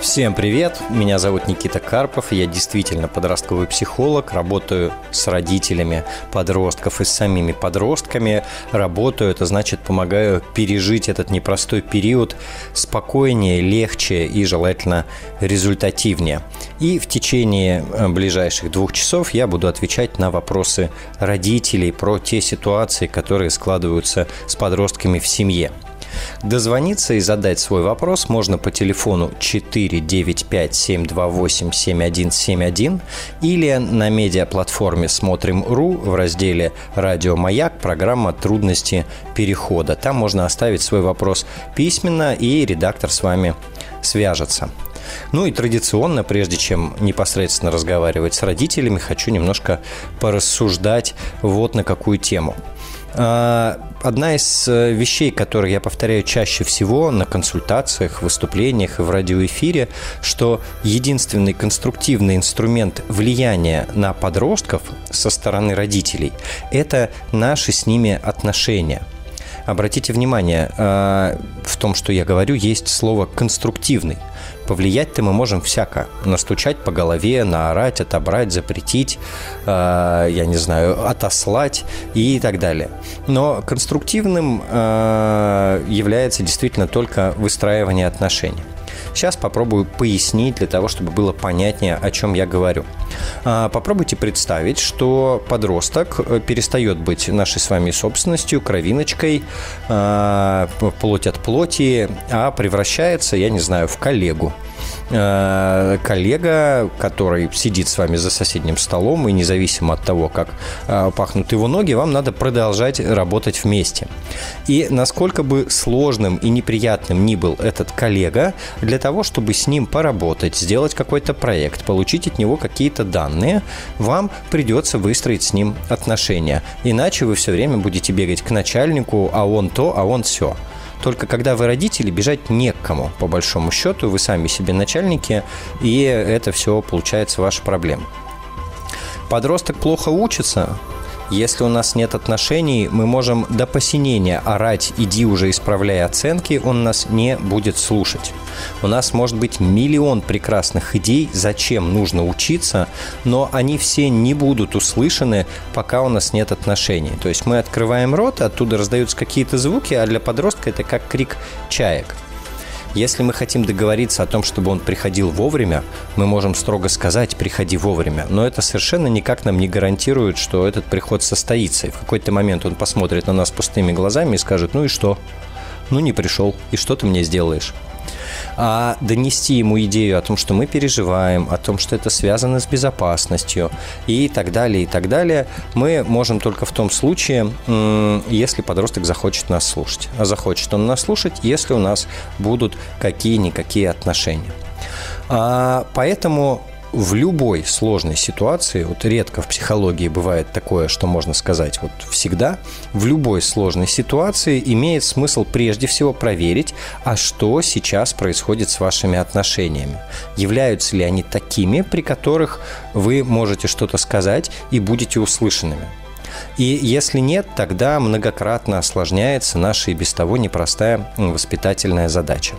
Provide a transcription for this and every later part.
Всем привет, меня зовут Никита Карпов, я действительно подростковый психолог, работаю с родителями подростков и с самими подростками. Работаю, это значит помогаю пережить этот непростой период спокойнее, легче и желательно результативнее. И в течение э, ближайших двух часов я буду отвечать на вопросы родителей про те ситуации, которые складываются с подростками в семье. Дозвониться и задать свой вопрос можно по телефону 495-728-7171 или на медиаплатформе «Смотрим.ру» в разделе «Радио Маяк» программа «Трудности перехода». Там можно оставить свой вопрос письменно, и редактор с вами свяжется. Ну и традиционно, прежде чем непосредственно разговаривать с родителями, хочу немножко порассуждать вот на какую тему – одна из э, вещей, которые я повторяю чаще всего на консультациях, выступлениях и в радиоэфире, что единственный конструктивный инструмент влияния на подростков со стороны родителей – это наши с ними отношения – Обратите внимание, э, в том, что я говорю, есть слово «конструктивный». Повлиять-то мы можем всяко. Настучать по голове, наорать, отобрать, запретить, э, я не знаю, отослать и так далее. Но конструктивным э, является действительно только выстраивание отношений. Сейчас попробую пояснить для того, чтобы было понятнее, о чем я говорю. А, попробуйте представить, что подросток э, перестает быть нашей с вами собственностью, кровиночкой, а, плоть от плоти, а превращается, я не знаю, в коллегу. Э, коллега, который сидит с вами за соседним столом, и независимо от того, как э, пахнут его ноги, вам надо продолжать работать вместе. И насколько бы сложным и неприятным ни был этот коллега, для того, чтобы с ним поработать, сделать какой-то проект, получить от него какие-то данные, вам придется выстроить с ним отношения. Иначе вы все время будете бегать к начальнику, а он то, а он все. Только когда вы родители, бежать не к кому, по большому счету. Вы сами себе начальники, и это все получается ваша проблема. Подросток плохо учится, если у нас нет отношений, мы можем до посинения орать «иди уже исправляй оценки», он нас не будет слушать. У нас может быть миллион прекрасных идей, зачем нужно учиться, но они все не будут услышаны, пока у нас нет отношений. То есть мы открываем рот, оттуда раздаются какие-то звуки, а для подростка это как крик чаек – если мы хотим договориться о том, чтобы он приходил вовремя, мы можем строго сказать «приходи вовремя», но это совершенно никак нам не гарантирует, что этот приход состоится. И в какой-то момент он посмотрит на нас пустыми глазами и скажет «ну и что?» «Ну не пришел, и что ты мне сделаешь?» А донести ему идею о том, что мы переживаем, о том, что это связано с безопасностью и так далее, и так далее, мы можем только в том случае, если подросток захочет нас слушать. А захочет он нас слушать, если у нас будут какие-никакие отношения. А, поэтому в любой сложной ситуации, вот редко в психологии бывает такое, что можно сказать вот всегда, в любой сложной ситуации имеет смысл прежде всего проверить, а что сейчас происходит с вашими отношениями. Являются ли они такими, при которых вы можете что-то сказать и будете услышанными. И если нет, тогда многократно осложняется наша и без того непростая воспитательная задача.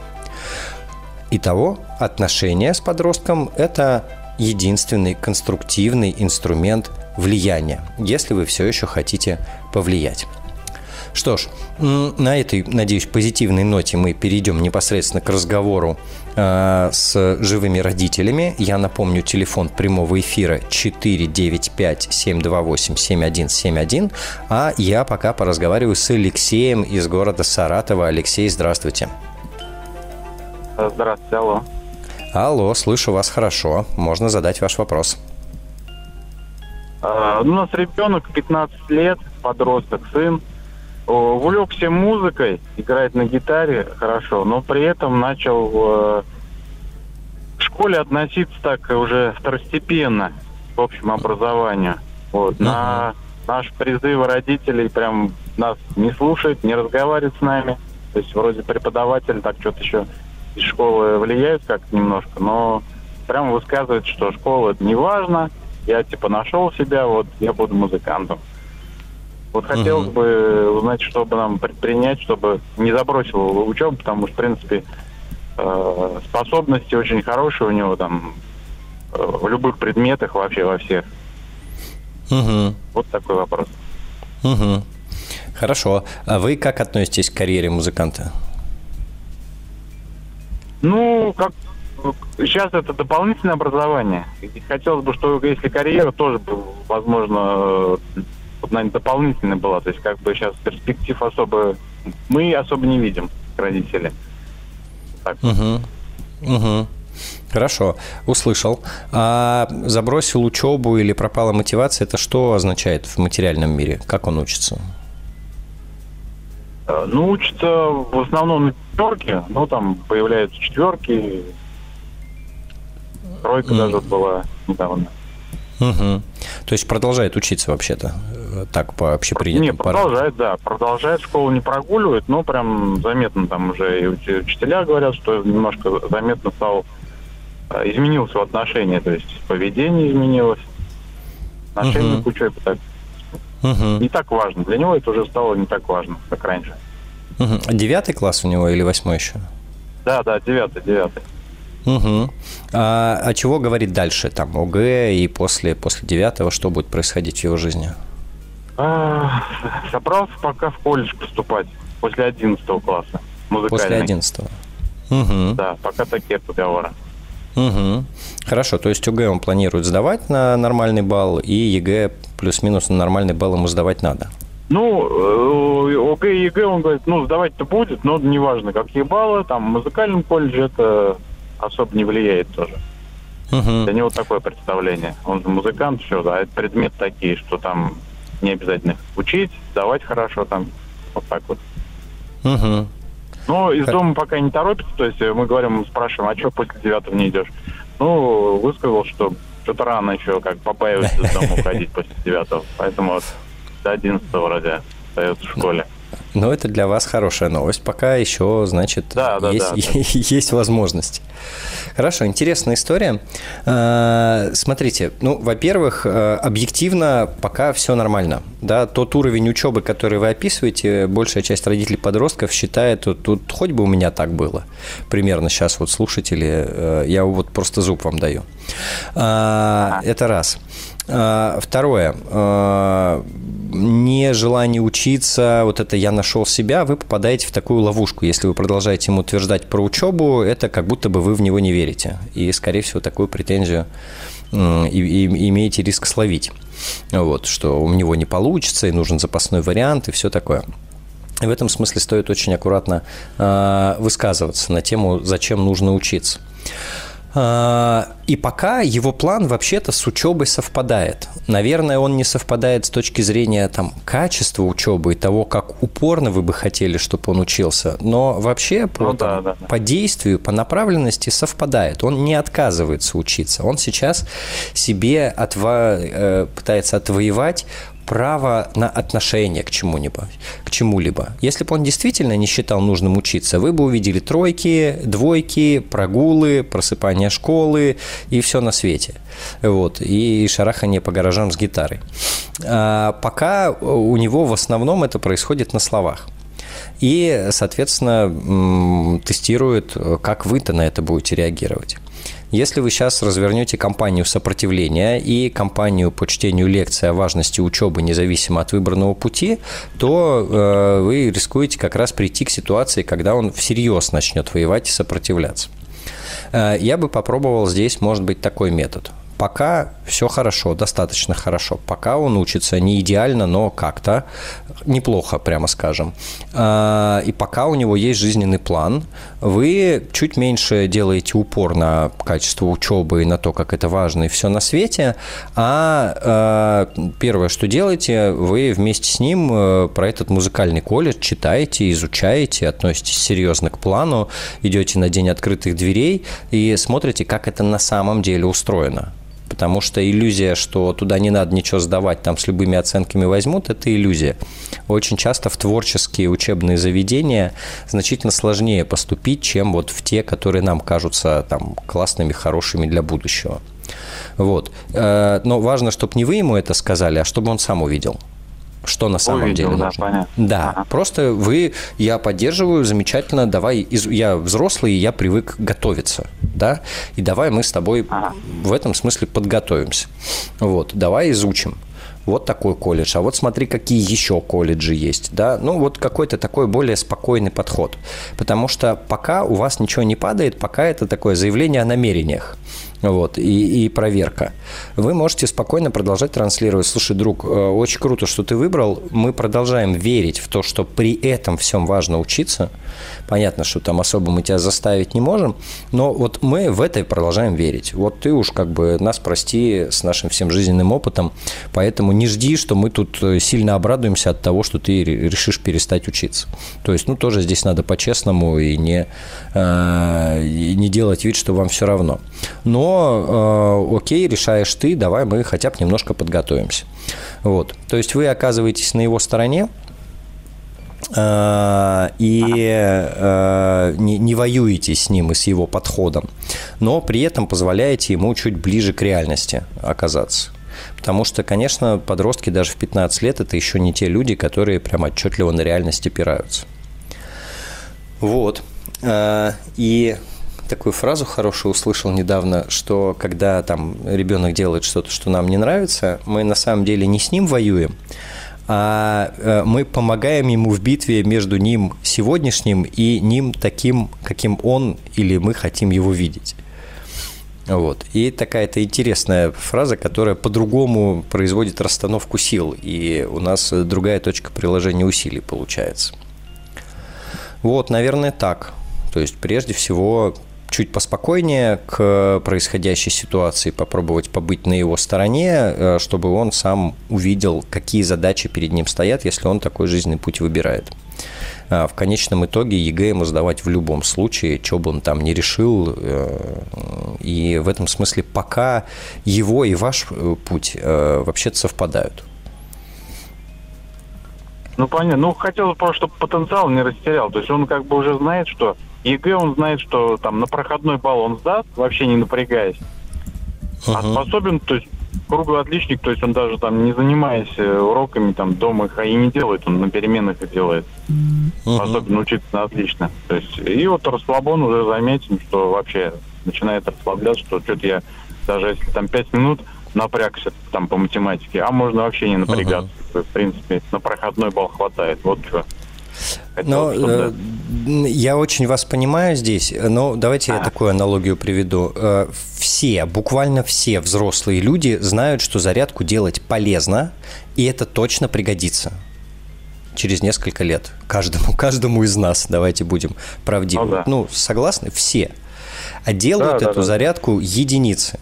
Итого, отношения с подростком – это единственный конструктивный инструмент влияния, если вы все еще хотите повлиять. Что ж, на этой, надеюсь, позитивной ноте мы перейдем непосредственно к разговору э, с живыми родителями. Я напомню, телефон прямого эфира 495-728-7171. А я пока поразговариваю с Алексеем из города Саратова. Алексей, здравствуйте. Здравствуйте, алло. Алло, слышу вас хорошо. Можно задать ваш вопрос. А, ну, у нас ребенок 15 лет, подросток, сын. Увлекся музыкой, играет на гитаре хорошо, но при этом начал э, в школе относиться так уже второстепенно к общему образованию. Вот. Uh-huh. На наши призывы родителей прям нас не слушает, не разговаривает с нами. То есть вроде преподаватель так что-то еще из школы влияют как немножко, но прямо высказывает, что школа это не важно, я типа нашел себя, вот я буду музыкантом. Вот хотелось угу. бы узнать, что бы нам предпринять, чтобы не забросил учебу, потому что, в принципе, э, способности очень хорошие у него там э, в любых предметах вообще во всех. Угу. Вот такой вопрос. Угу. Хорошо. А вы как относитесь к карьере музыканта? Ну, как сейчас это дополнительное образование. И хотелось бы, что если карьера тоже, возможно, наверное, дополнительная была. То есть как бы сейчас перспектив особо мы особо не видим, родители. Так. Угу. Угу. Хорошо, услышал. А забросил учебу или пропала мотивация, это что означает в материальном мире? Как он учится? Э, ну, учится в основном на четверке, ну, там появляются четверки, тройка mm. даже была недавно. Угу. То есть продолжает учиться вообще-то, э, так по общепринятым Не, продолжает, да, продолжает, школу не прогуливает, но прям заметно там уже и учителя говорят, что немножко заметно стал, э, изменился в отношении, то есть поведение изменилось, отношение угу. к учебе так угу. не так важно. Для него это уже стало не так важно, как раньше. Угу. Девятый класс у него или восьмой еще? Да, да, девятый, девятый. Угу. А, а чего говорит дальше, там, ОГЭ и после, после девятого, что будет происходить в его жизни? А, собрался пока в колледж поступать после одиннадцатого класса. После одиннадцатого. Угу. Да, пока такие разговоры. Угу. Хорошо, то есть ОГЭ он планирует сдавать на нормальный балл, и ЕГЭ плюс-минус на нормальный балл ему сдавать надо? Ну, э, ОГЭ и ЕГЭ, он говорит, ну, сдавать-то будет, но неважно, какие баллы, там, в музыкальном колледже это особо не влияет тоже. Угу. Для него такое представление. Он же музыкант, все, да, это предметы такие, что там не обязательно учить, давать хорошо, там, вот так вот. Угу. Ну, из дома пока не торопится, то есть мы говорим, спрашиваем, а что после девятого не идешь? Ну, высказал, что что-то рано еще, как побаивается из дома уходить после девятого, поэтому вот до одиннадцатого вроде остается в школе. Но это для вас хорошая новость. Пока еще, значит, да, да, есть, да, да. есть возможность. Хорошо, интересная история. А, смотрите, ну, во-первых, э, объективно пока все нормально. Да, тот уровень учебы, который вы описываете, большая часть родителей подростков считает, тут, тут хоть бы у меня так было. Примерно сейчас вот слушатели, э, я вот просто зуб вам даю. А, это раз. А, второе. А, нежелание учиться, вот это «я нашел себя», вы попадаете в такую ловушку. Если вы продолжаете ему утверждать про учебу, это как будто бы вы в него не верите. И, скорее всего, такую претензию и, и, имеете риск словить. Вот, что у него не получится, и нужен запасной вариант, и все такое. В этом смысле стоит очень аккуратно э, высказываться на тему, зачем нужно учиться. А, и пока его план вообще-то с учебой совпадает. Наверное, он не совпадает с точки зрения там, качества учебы и того, как упорно вы бы хотели, чтобы он учился. Но вообще по, ну, да, да, да. по действию, по направленности совпадает. Он не отказывается учиться. Он сейчас себе отва... Э, пытается отвоевать право на отношение к чему-либо, к чему-либо. Если бы он действительно не считал нужным учиться, вы бы увидели тройки, двойки, прогулы, просыпание школы и все на свете. Вот, и шарахание по гаражам с гитарой. А пока у него в основном это происходит на словах и, соответственно, тестирует, как вы-то на это будете реагировать. Если вы сейчас развернете кампанию сопротивления и кампанию по чтению лекций о важности учебы независимо от выбранного пути, то э, вы рискуете как раз прийти к ситуации, когда он всерьез начнет воевать и сопротивляться. Э, я бы попробовал здесь, может быть, такой метод. Пока все хорошо, достаточно хорошо. Пока он учится не идеально, но как-то неплохо, прямо скажем. А, и пока у него есть жизненный план, вы чуть меньше делаете упор на качество учебы и на то, как это важно и все на свете, а, а первое, что делаете, вы вместе с ним э, про этот музыкальный колледж читаете, изучаете, относитесь серьезно к плану, идете на день открытых дверей и смотрите, как это на самом деле устроено потому что иллюзия, что туда не надо ничего сдавать, там с любыми оценками возьмут, это иллюзия. Очень часто в творческие учебные заведения значительно сложнее поступить, чем вот в те, которые нам кажутся там классными, хорошими для будущего. Вот. Э, но важно, чтобы не вы ему это сказали, а чтобы он сам увидел что на самом Увидел, деле да, нужно. Понятно. Да, ага. просто вы, я поддерживаю, замечательно, давай, я взрослый, я привык готовиться, да, и давай мы с тобой ага. в этом смысле подготовимся. Вот, давай изучим вот такой колледж, а вот смотри, какие еще колледжи есть, да, ну вот какой-то такой более спокойный подход, потому что пока у вас ничего не падает, пока это такое заявление о намерениях, вот, и, и проверка. Вы можете спокойно продолжать транслировать. Слушай, друг, э, очень круто, что ты выбрал. Мы продолжаем верить в то, что при этом всем важно учиться. Понятно, что там особо мы тебя заставить не можем, но вот мы в это продолжаем верить. Вот ты уж как бы нас прости с нашим всем жизненным опытом, поэтому не жди, что мы тут э, сильно обрадуемся от того, что ты решишь перестать учиться. То есть, ну, тоже здесь надо по-честному и не, э, и не делать вид, что вам все равно. Но э, окей, решаешь ты, давай мы хотя бы немножко подготовимся. Вот. То есть вы оказываетесь на его стороне, э, и э, не, не воюете с ним и с его подходом, но при этом позволяете ему чуть ближе к реальности оказаться. Потому что, конечно, подростки даже в 15 лет это еще не те люди, которые прям отчетливо на реальность опираются. Вот. Э, и такую фразу хорошую услышал недавно, что когда там ребенок делает что-то, что нам не нравится, мы на самом деле не с ним воюем, а э, мы помогаем ему в битве между ним сегодняшним и ним таким, каким он или мы хотим его видеть. Вот. И такая-то интересная фраза, которая по-другому производит расстановку сил, и у нас другая точка приложения усилий получается. Вот, наверное, так. То есть, прежде всего, чуть поспокойнее к происходящей ситуации, попробовать побыть на его стороне, э, чтобы он сам увидел, какие задачи перед ним стоят, если он такой жизненный путь выбирает. А в конечном итоге ЕГЭ ему сдавать в любом случае, что бы он там не решил. Э, и в этом смысле пока его и ваш э, путь вообще-то совпадают. Ну, понятно. Ну, хотелось просто, чтобы потенциал не растерял. То есть он как бы уже знает, что ЕГЭ он знает, что там на проходной балл он сдаст, вообще не напрягаясь. Uh-huh. А способен, то есть круглый отличник, то есть он даже там не занимаясь э, уроками там дома их и не делает, он на переменах их делает. Uh-huh. Способен учиться на отлично. То есть и вот расслабон уже заметен, что вообще начинает расслабляться, что что-то я даже если там пять минут напрягся там по математике, а можно вообще не напрягаться. Uh-huh. В принципе, на проходной балл хватает. Вот что. Но э, я очень вас понимаю здесь, но давайте а. я такую аналогию приведу. Э, все, буквально все взрослые люди знают, что зарядку делать полезно, и это точно пригодится через несколько лет каждому, каждому из нас. Давайте будем правдивы. Ну, да. ну согласны? Все. А делают да, эту да, зарядку единицы.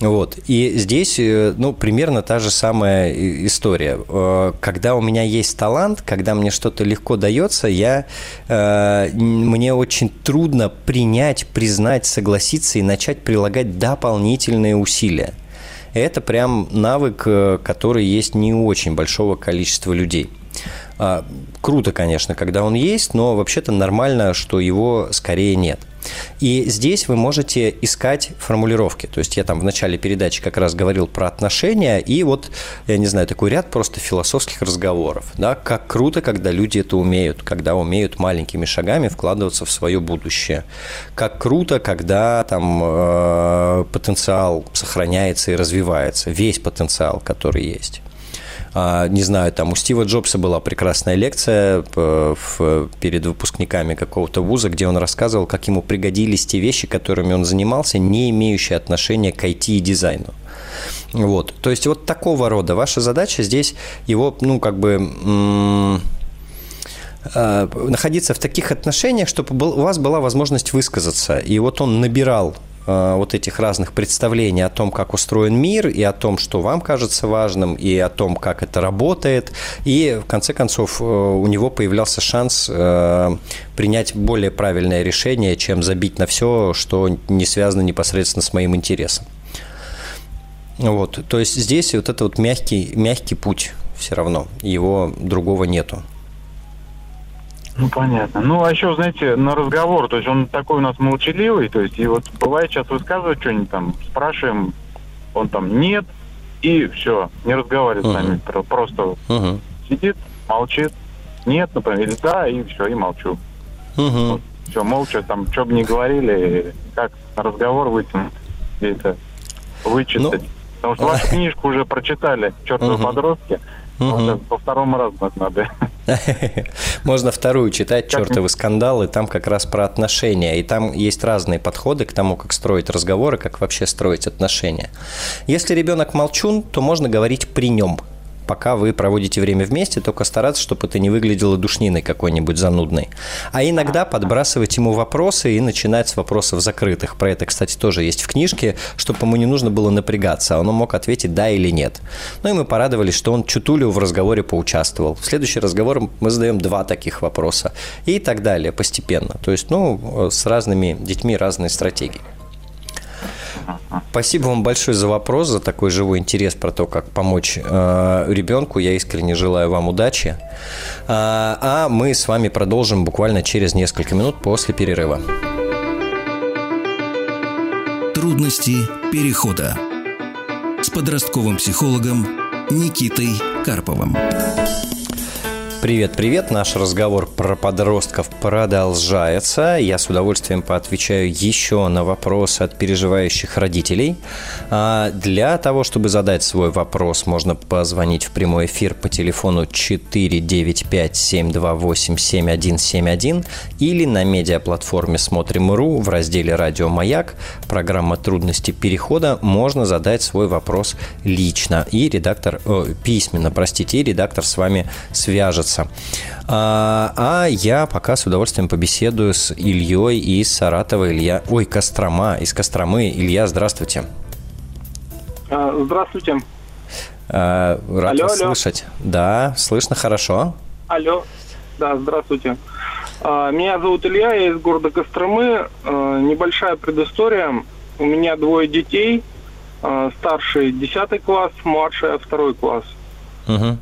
Вот. И здесь, э, ну, примерно та же самая история. Э, когда у меня есть талант, когда мне что-то легко дается, я, э, мне очень трудно принять, признать, согласиться и начать прилагать дополнительные усилия. Это прям навык, который есть не у очень большого количества людей. А, круто, конечно, когда он есть, но вообще-то нормально, что его скорее нет. И здесь вы можете искать формулировки. То есть я там в начале передачи как раз говорил про отношения, и вот, я не знаю, такой ряд просто философских разговоров. Да? Как круто, когда люди это умеют, когда умеют маленькими шагами вкладываться в свое будущее. Как круто, когда там э, потенциал сохраняется и развивается, весь потенциал, который есть. А, не знаю, там у Стива Джобса была прекрасная лекция э, перед выпускниками какого-то вуза, где он рассказывал, как ему пригодились те вещи, которыми он занимался, не имеющие отношения к IT и дизайну. Вот. То есть вот такого рода ваша задача здесь его, ну, как бы а, находиться в таких отношениях, чтобы у вас была возможность высказаться. И вот он набирал Э, вот этих разных представлений о том, как устроен мир, и о том, что вам кажется важным, и о том, как это работает. И, в конце концов, э, у него появлялся шанс э, принять более правильное решение, чем забить на все, что не связано непосредственно с моим интересом. Вот, то есть здесь вот это вот мягкий, мягкий путь все равно, его другого нету. Ну, понятно. Ну, а еще, знаете, на разговор, то есть он такой у нас молчаливый, то есть, и вот бывает сейчас высказывает что-нибудь там, спрашиваем, он там нет, и все, не разговаривает uh-huh. с нами, просто uh-huh. сидит, молчит, нет, например, или да, и все, и молчу. Uh-huh. Вот, все, молча, там, что бы ни говорили, как на разговор вытянуть, где-то вычитать. Ну... Потому что вашу книжку уже прочитали, чертовы uh-huh. подростки, Угу. По второму разу надо. Можно вторую читать «Чертовы скандалы», там как раз про отношения, и там есть разные подходы к тому, как строить разговоры, как вообще строить отношения. Если ребенок молчун, то можно говорить при нем – пока вы проводите время вместе, только стараться, чтобы это не выглядело душниной какой-нибудь занудной. А иногда подбрасывать ему вопросы и начинать с вопросов закрытых. Про это, кстати, тоже есть в книжке, чтобы ему не нужно было напрягаться, а он мог ответить да или нет. Ну и мы порадовались, что он чутулю в разговоре поучаствовал. В следующий разговор мы задаем два таких вопроса и так далее постепенно. То есть, ну, с разными детьми разные стратегии. Спасибо вам большое за вопрос, за такой живой интерес про то, как помочь э, ребенку. Я искренне желаю вам удачи. А, а мы с вами продолжим буквально через несколько минут после перерыва. Трудности перехода с подростковым психологом Никитой Карповым. Привет, привет. Наш разговор про подростков продолжается. Я с удовольствием поотвечаю еще на вопросы от переживающих родителей. А для того, чтобы задать свой вопрос, можно позвонить в прямой эфир по телефону 495-728-7171 или на медиаплатформе «Смотрим.ру» в разделе «Радио Маяк». Программа «Трудности перехода» можно задать свой вопрос лично. И редактор, э, письменно, простите, и редактор с вами свяжется. А, а я пока с удовольствием побеседую с Ильей из Саратова. Илья, ой, Кострома, из Костромы. Илья, здравствуйте. А, здравствуйте. А, рад алло, вас алло. слышать. Да, слышно хорошо. Алло, да, здравствуйте. А, меня зовут Илья, я из города Костромы. Небольшая предыстория. У меня двое детей. Старший 10 класс, младший 2 класс. Угу.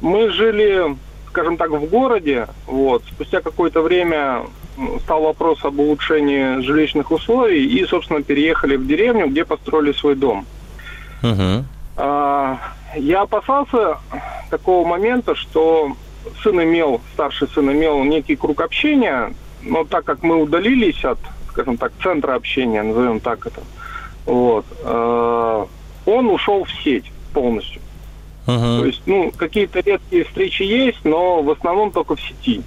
Мы жили, скажем так, в городе. Вот. Спустя какое-то время стал вопрос об улучшении жилищных условий и, собственно, переехали в деревню, где построили свой дом. Угу. А, я опасался такого момента, что сын имел, старший сын имел некий круг общения, но так как мы удалились от, скажем так, центра общения, назовем так это, вот, э, он ушел в сеть полностью. Uh-huh. То есть, ну, какие-то редкие встречи есть, но в основном только в сети.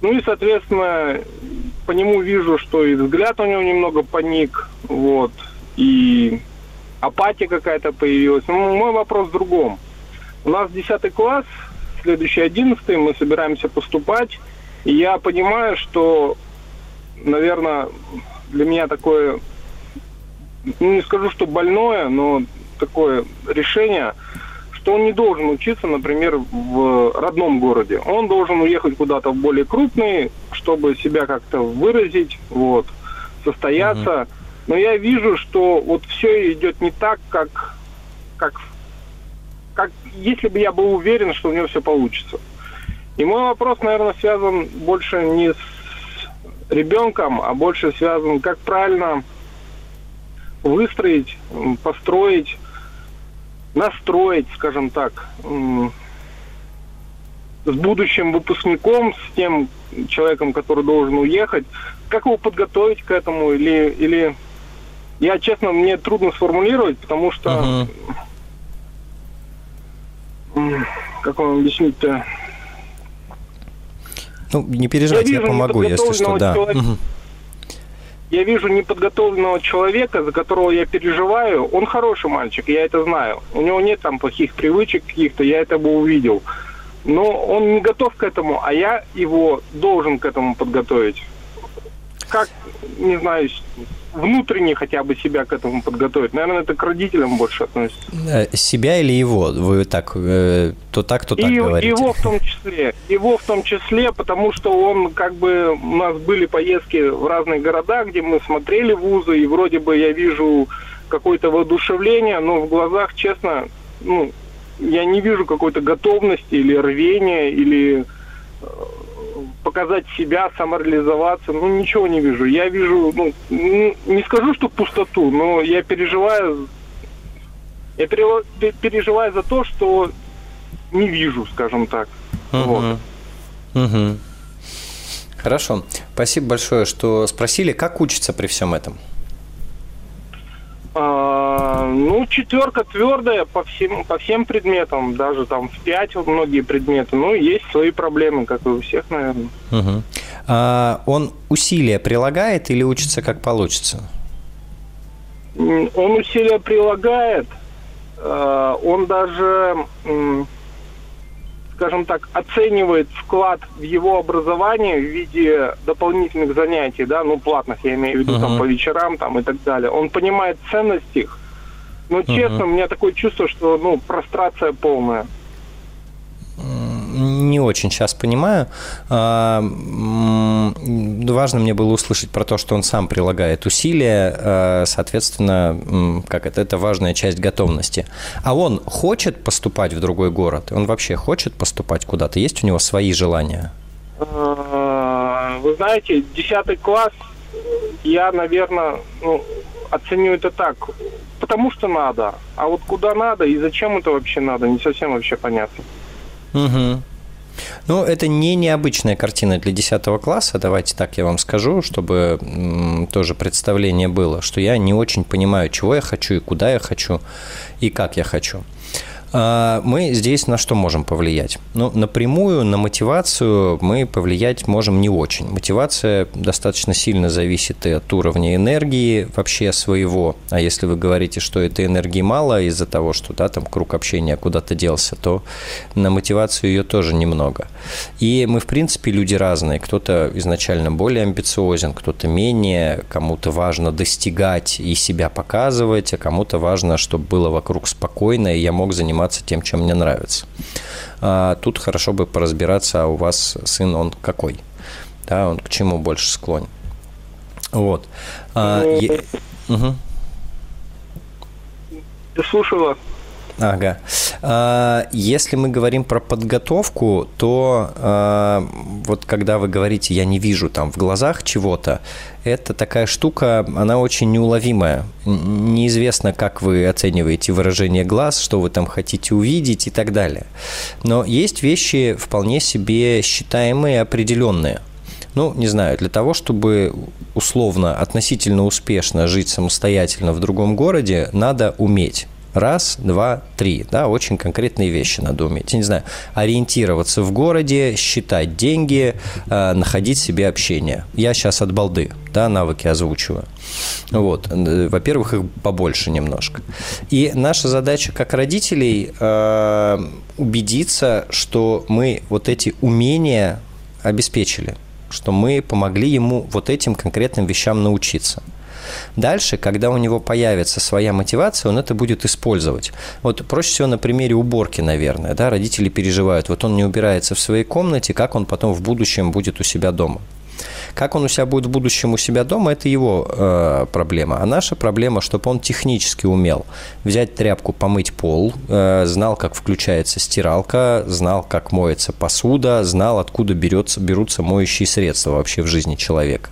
Ну и, соответственно, по нему вижу, что и взгляд у него немного паник, вот, и апатия какая-то появилась. Ну, мой вопрос в другом. У нас 10 класс, следующий 11 мы собираемся поступать, и я понимаю, что, наверное, для меня такое, ну, не скажу, что больное, но такое решение – что он не должен учиться, например, в родном городе. Он должен уехать куда-то в более крупный, чтобы себя как-то выразить, вот, состояться. Угу. Но я вижу, что вот все идет не так, как, как, как если бы я был уверен, что у него все получится. И мой вопрос, наверное, связан больше не с ребенком, а больше связан, как правильно выстроить, построить настроить, скажем так, с будущим выпускником, с тем человеком, который должен уехать, как его подготовить к этому или или я честно мне трудно сформулировать, потому что uh-huh. Как вам объяснить-то? Ну не переживайте, я, я помогу, если что, да. Человека, я вижу неподготовленного человека, за которого я переживаю, он хороший мальчик, я это знаю. У него нет там плохих привычек каких-то, я это бы увидел. Но он не готов к этому, а я его должен к этому подготовить. Как, не знаю, внутренне хотя бы себя к этому подготовить. Наверное, это к родителям больше относится. Э, себя или его? Вы так, э, то так, то так и, говорите. Его в том числе. Его в том числе, потому что он, как бы, у нас были поездки в разные города, где мы смотрели вузы, и вроде бы я вижу какое-то воодушевление, но в глазах, честно, ну, я не вижу какой-то готовности или рвения, или э, показать себя, самореализоваться, ну, ничего не вижу. Я вижу, ну, не скажу, что пустоту, но я переживаю, я переживаю за то, что не вижу, скажем так. Угу. Вот. Угу. Хорошо. Спасибо большое, что спросили, как учится при всем этом? А, ну, четверка твердая по всем, по всем предметам, даже там в пять многие предметы. Ну, есть свои проблемы, как и у всех, наверное. Угу. А, он усилия прилагает или учится как получится? Он усилия прилагает. А, он даже скажем так, оценивает вклад в его образование в виде дополнительных занятий, да, ну, платных, я имею в виду, uh-huh. там, по вечерам, там, и так далее. Он понимает ценность их, но, честно, uh-huh. у меня такое чувство, что, ну, прострация полная не очень сейчас понимаю. А, важно мне было услышать про то, что он сам прилагает усилия, а, соответственно, как это, это важная часть готовности. А он хочет поступать в другой город? Он вообще хочет поступать куда-то? Есть у него свои желания? А, вы знаете, 10 класс я, наверное, ну, оценю это так, потому что надо. А вот куда надо и зачем это вообще надо, не совсем вообще понятно. Угу. Ну, это не необычная картина для 10 класса, давайте так я вам скажу, чтобы тоже представление было, что я не очень понимаю, чего я хочу и куда я хочу и как я хочу. А, мы здесь на что можем повлиять? Ну, напрямую на мотивацию мы повлиять можем не очень. Мотивация достаточно сильно зависит и от уровня энергии вообще своего. А если вы говорите, что этой энергии мало из-за того, что да, там круг общения куда-то делся, то на мотивацию ее тоже немного. И мы, в принципе, люди разные. Кто-то изначально более амбициозен, кто-то менее, кому-то важно достигать и себя показывать, а кому-то важно, чтобы было вокруг спокойно, и я мог заниматься заниматься тем, чем мне нравится. А тут хорошо бы поразбираться, а у вас сын, он какой? Да, он к чему больше склонен? Вот. А, ну, е... угу. Слушаю вас. Ага. А, если мы говорим про подготовку, то а, вот когда вы говорите «я не вижу там в глазах чего-то», это такая штука, она очень неуловимая. Неизвестно, как вы оцениваете выражение глаз, что вы там хотите увидеть и так далее. Но есть вещи вполне себе считаемые, определенные. Ну, не знаю, для того, чтобы условно, относительно успешно жить самостоятельно в другом городе, надо уметь Раз, два, три. Да, очень конкретные вещи надо уметь. Я не знаю, ориентироваться в городе, считать деньги, э, находить себе общение. Я сейчас от балды, да, навыки озвучиваю. Вот. Во-первых, их побольше немножко. И наша задача как родителей э, убедиться, что мы вот эти умения обеспечили, что мы помогли ему вот этим конкретным вещам научиться – Дальше, когда у него появится своя мотивация, он это будет использовать. Вот проще всего на примере уборки, наверное. Да? Родители переживают, вот он не убирается в своей комнате, как он потом в будущем будет у себя дома. Как он у себя будет в будущем у себя дома, это его э, проблема. А наша проблема, чтобы он технически умел взять тряпку, помыть пол, э, знал, как включается стиралка, знал, как моется посуда, знал, откуда берется, берутся моющие средства вообще в жизни человека.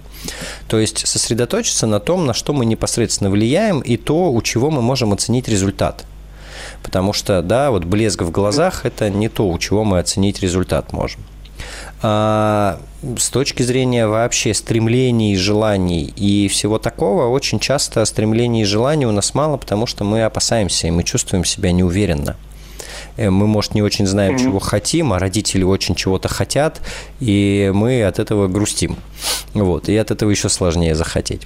То есть сосредоточиться на том, на что мы непосредственно влияем, и то, у чего мы можем оценить результат. Потому что, да, вот блеск в глазах – это не то, у чего мы оценить результат можем. А с точки зрения вообще стремлений, желаний и всего такого, очень часто стремлений и желаний у нас мало, потому что мы опасаемся, и мы чувствуем себя неуверенно. Э, мы, может, не очень знаем, чего хотим, а родители очень чего-то хотят, и мы от этого грустим. Вот, и от этого еще сложнее захотеть.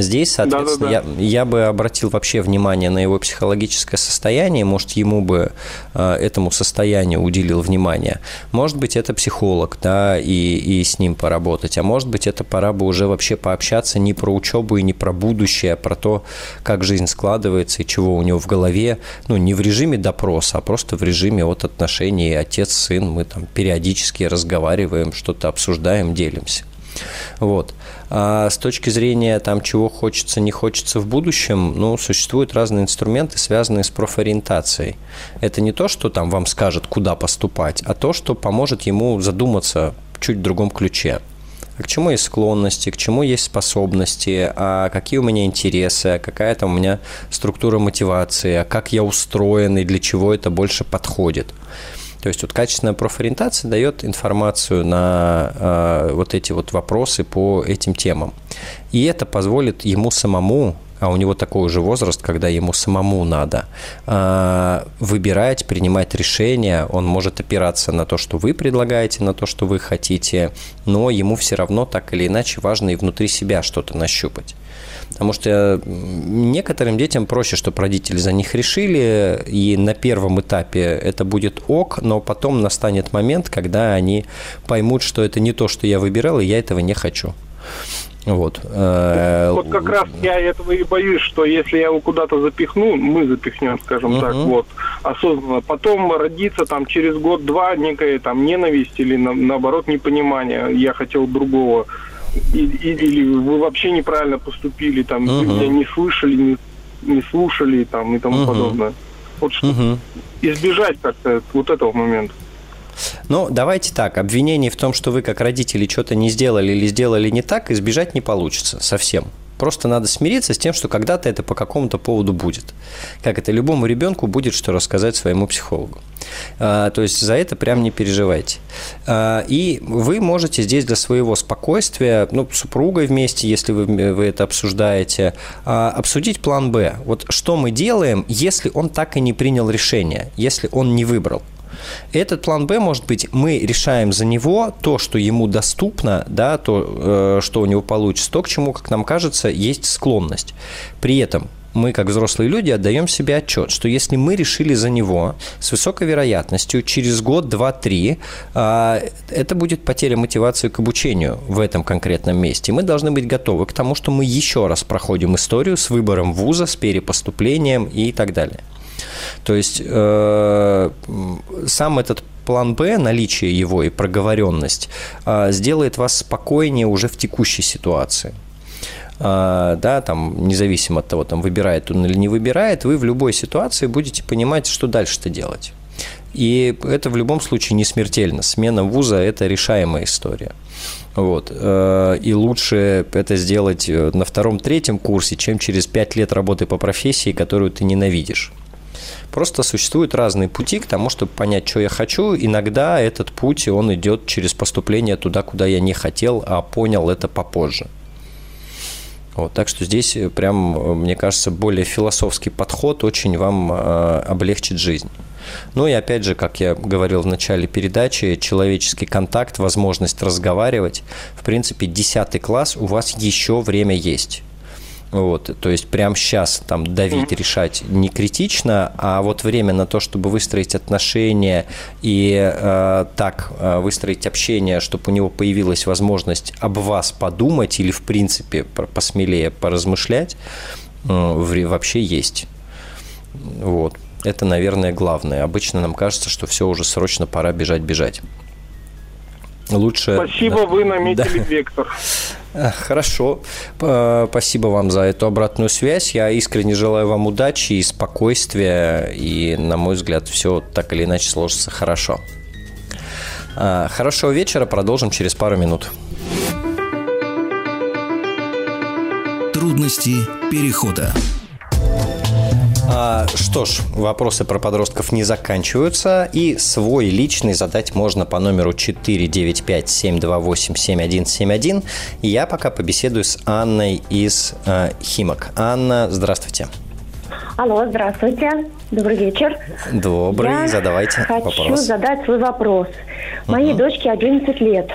Здесь, соответственно, да, да, да. Я, я бы обратил вообще внимание на его психологическое состояние, может, ему бы э, этому состоянию уделил внимание. Может быть, это психолог, да, и, и с ним поработать, а может быть, это пора бы уже вообще пообщаться не про учебу и не про будущее, а про то, как жизнь складывается и чего у него в голове, ну, не в режиме допроса, а просто в режиме от отношений отец-сын, мы там периодически разговариваем, что-то обсуждаем, делимся. Вот. А с точки зрения там, чего хочется, не хочется в будущем, ну, существуют разные инструменты, связанные с профориентацией. Это не то, что там вам скажет, куда поступать, а то, что поможет ему задуматься чуть в другом ключе. А к чему есть склонности, к чему есть способности, а какие у меня интересы, а какая там у меня структура мотивации, а как я устроен и для чего это больше подходит. То есть вот качественная профориентация дает информацию на э, вот эти вот вопросы по этим темам. И это позволит ему самому а у него такой же возраст, когда ему самому надо э, выбирать, принимать решения. Он может опираться на то, что вы предлагаете, на то, что вы хотите, но ему все равно так или иначе важно и внутри себя что-то нащупать. Потому что некоторым детям проще, чтобы родители за них решили, и на первом этапе это будет ок, но потом настанет момент, когда они поймут, что это не то, что я выбирал, и я этого не хочу. Вот. Э, вот как раз я этого и боюсь, что если я его куда-то запихну, мы запихнем, скажем uh-huh. так, вот, осознанно, потом родится там через год-два некая там ненависть или на, наоборот непонимание, я хотел другого или вы вообще неправильно поступили, там, uh-huh. вы меня не слышали, не, не слушали, там, и тому uh-huh. подобное. Вот что uh-huh. избежать как-то вот этого момента. Ну, давайте так, обвинений в том, что вы как родители что-то не сделали или сделали не так, избежать не получится совсем. Просто надо смириться с тем, что когда-то это по какому-то поводу будет. Как это любому ребенку будет, что рассказать своему психологу. А, то есть за это прям не переживайте. А, и вы можете здесь для своего спокойствия, ну, с супругой вместе, если вы, вы это обсуждаете, а, обсудить план Б. Вот что мы делаем, если он так и не принял решение, если он не выбрал. Этот план Б может быть, мы решаем за него то, что ему доступно, да, то, э, что у него получится, то, к чему, как нам кажется, есть склонность. При этом мы, как взрослые люди, отдаем себе отчет, что если мы решили за него с высокой вероятностью через год, два, три, а, это будет потеря мотивации к обучению в этом конкретном месте. Мы должны быть готовы к тому, что мы еще раз проходим историю с выбором вуза, с перепоступлением и так далее. То есть э, сам этот план Б, наличие его и проговоренность э, сделает вас спокойнее уже в текущей ситуации э, да, там, независимо от того, там, выбирает он или не выбирает, вы в любой ситуации будете понимать, что дальше-то делать. И это в любом случае не смертельно. Смена вуза – это решаемая история. Вот. Э, и лучше это сделать на втором-третьем курсе, чем через пять лет работы по профессии, которую ты ненавидишь. Просто существуют разные пути к тому, чтобы понять, что я хочу. Иногда этот путь, он идет через поступление туда, куда я не хотел, а понял это попозже. Вот, так что здесь прям, мне кажется, более философский подход очень вам э, облегчит жизнь. Ну и опять же, как я говорил в начале передачи, человеческий контакт, возможность разговаривать. В принципе, 10 класс у вас еще время есть. Вот, то есть прямо сейчас там давить, решать не критично, а вот время на то, чтобы выстроить отношения и э, так э, выстроить общение, чтобы у него появилась возможность об вас подумать или в принципе посмелее поразмышлять, э, вообще есть. Вот. Это, наверное, главное. Обычно нам кажется, что все уже срочно пора бежать-бежать. Лучше... Спасибо, вы наметили да. вектор. Хорошо. Спасибо вам за эту обратную связь. Я искренне желаю вам удачи и спокойствия. И, на мой взгляд, все так или иначе сложится хорошо. А, хорошего вечера. Продолжим через пару минут. Трудности перехода. А, что ж, вопросы про подростков не заканчиваются, и свой личный задать можно по номеру 495-728-7171. Я пока побеседую с Анной из э, Химок. Анна, здравствуйте. Алло, здравствуйте. Добрый вечер. Добрый, Я задавайте хочу вопрос. хочу задать свой вопрос. Моей угу. дочке 11 лет.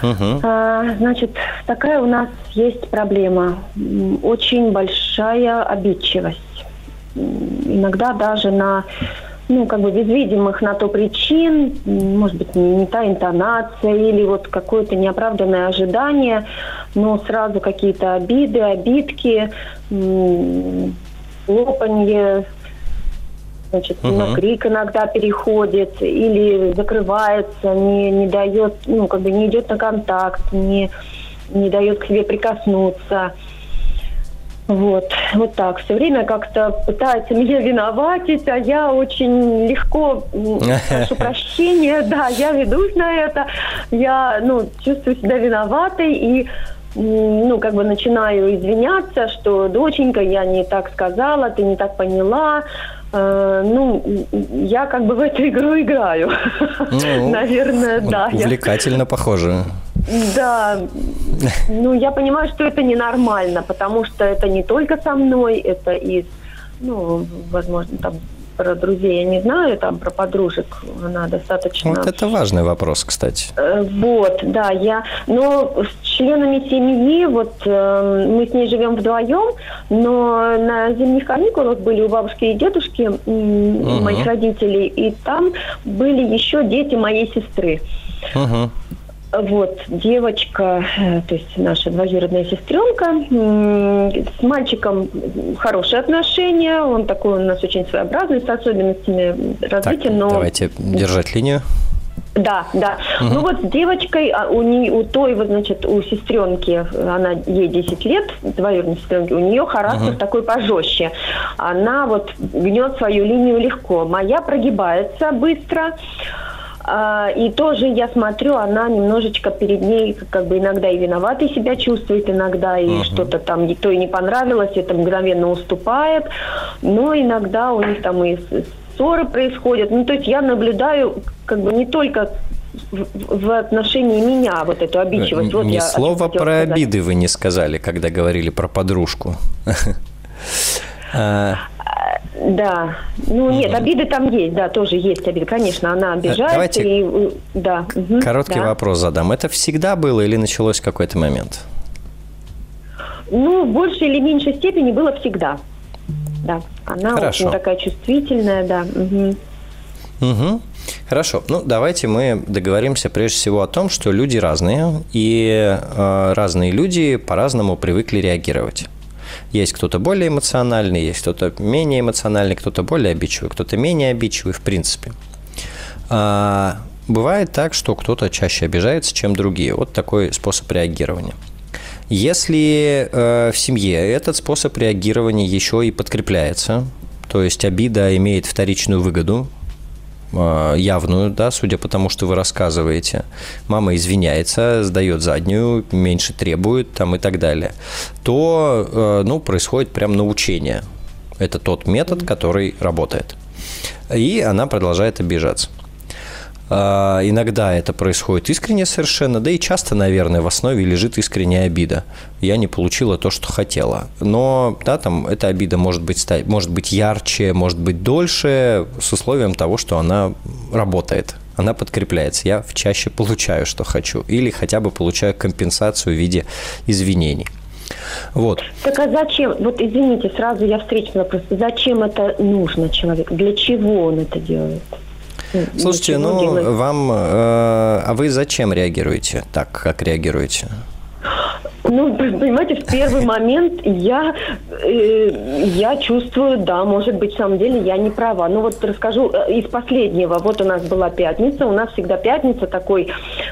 Угу. А, значит, такая у нас есть проблема. Очень большая обидчивость иногда даже на ну, как бы без видимых на то причин, может быть, не та интонация или вот какое-то неоправданное ожидание, но сразу какие-то обиды, обидки, лопанье, значит, угу. на крик иногда переходит или закрывается, не, не дает, ну, как бы не идет на контакт, не, не дает к себе прикоснуться. Вот, вот так. Все время как-то пытается меня виноватить, а я очень легко прошу прощения, да, я ведусь на это, я, ну, чувствую себя виноватой и ну, как бы начинаю извиняться, что, доченька, я не так сказала, ты не так поняла, Э, ну, я как бы в эту игру играю. Ну, Наверное, да. Увлекательно я... похоже. Да. Ну, я понимаю, что это ненормально, потому что это не только со мной, это и, ну, возможно, там про друзей я не знаю, там про подружек она достаточно... Вот это важный вопрос, кстати. Э, вот, да, я... Но с членами семьи, вот э, мы с ней живем вдвоем, но на зимних каникулах были у бабушки и дедушки угу. моих родителей, и там были еще дети моей сестры. Угу. Вот, девочка, э, то есть наша двоюродная сестренка, с мальчиком хорошие отношения, он такой у нас очень своеобразный, с особенностями развития, так, но... давайте держать линию. Да, да. Угу. Ну вот с девочкой, а, у, не, у той, вот, значит, у сестренки, она ей 10 лет, двоюродной сестренки, у нее характер угу. такой пожестче. Она вот гнет свою линию легко. Моя прогибается быстро. А, и тоже я смотрю, она немножечко перед ней как бы иногда и виноватой себя чувствует, иногда и uh-huh. что-то там то и не понравилось, это мгновенно уступает. Но иногда у них там и ссоры происходят. Ну, то есть я наблюдаю как бы не только в, в отношении меня вот эту обидчивость. Вот Ни я слова про сказать. обиды вы не сказали, когда говорили про подружку. Да. Ну, нет, обиды там есть, да, тоже есть обиды. Конечно, она обижается. Давайте и, да. Короткий да. вопрос задам. Это всегда было или началось в какой-то момент? Ну, в большей или меньшей степени было всегда. Да. Она Хорошо. очень такая чувствительная, да. Угу. Угу. Хорошо. Ну, давайте мы договоримся прежде всего о том, что люди разные, и э, разные люди по-разному привыкли реагировать. Есть кто-то более эмоциональный, есть кто-то менее эмоциональный, кто-то более обидчивый, кто-то менее обидчивый, в принципе. А, бывает так, что кто-то чаще обижается, чем другие. Вот такой способ реагирования. Если э, в семье этот способ реагирования еще и подкрепляется, то есть обида имеет вторичную выгоду, явную, да, судя по тому, что вы рассказываете. Мама извиняется, сдает заднюю, меньше требует там и так далее. То, э, ну, происходит прям научение. Это тот метод, который работает. И она продолжает обижаться. А, иногда это происходит искренне совершенно, да и часто, наверное, в основе лежит искренняя обида. Я не получила то, что хотела. Но, да, там эта обида может быть, может быть ярче, может быть дольше, с условием того, что она работает, она подкрепляется. Я чаще получаю, что хочу, или хотя бы получаю компенсацию в виде извинений. Вот. Так а зачем, вот извините, сразу я встречный вопрос, зачем это нужно человеку, для чего он это делает? Слушайте, ну, делать. вам... Э, а вы зачем реагируете так, как реагируете? Ну, понимаете, в первый момент я, э, я чувствую, да, может быть, в самом деле я не права. Ну вот расскажу э, из последнего. Вот у нас была пятница, у нас всегда пятница, такой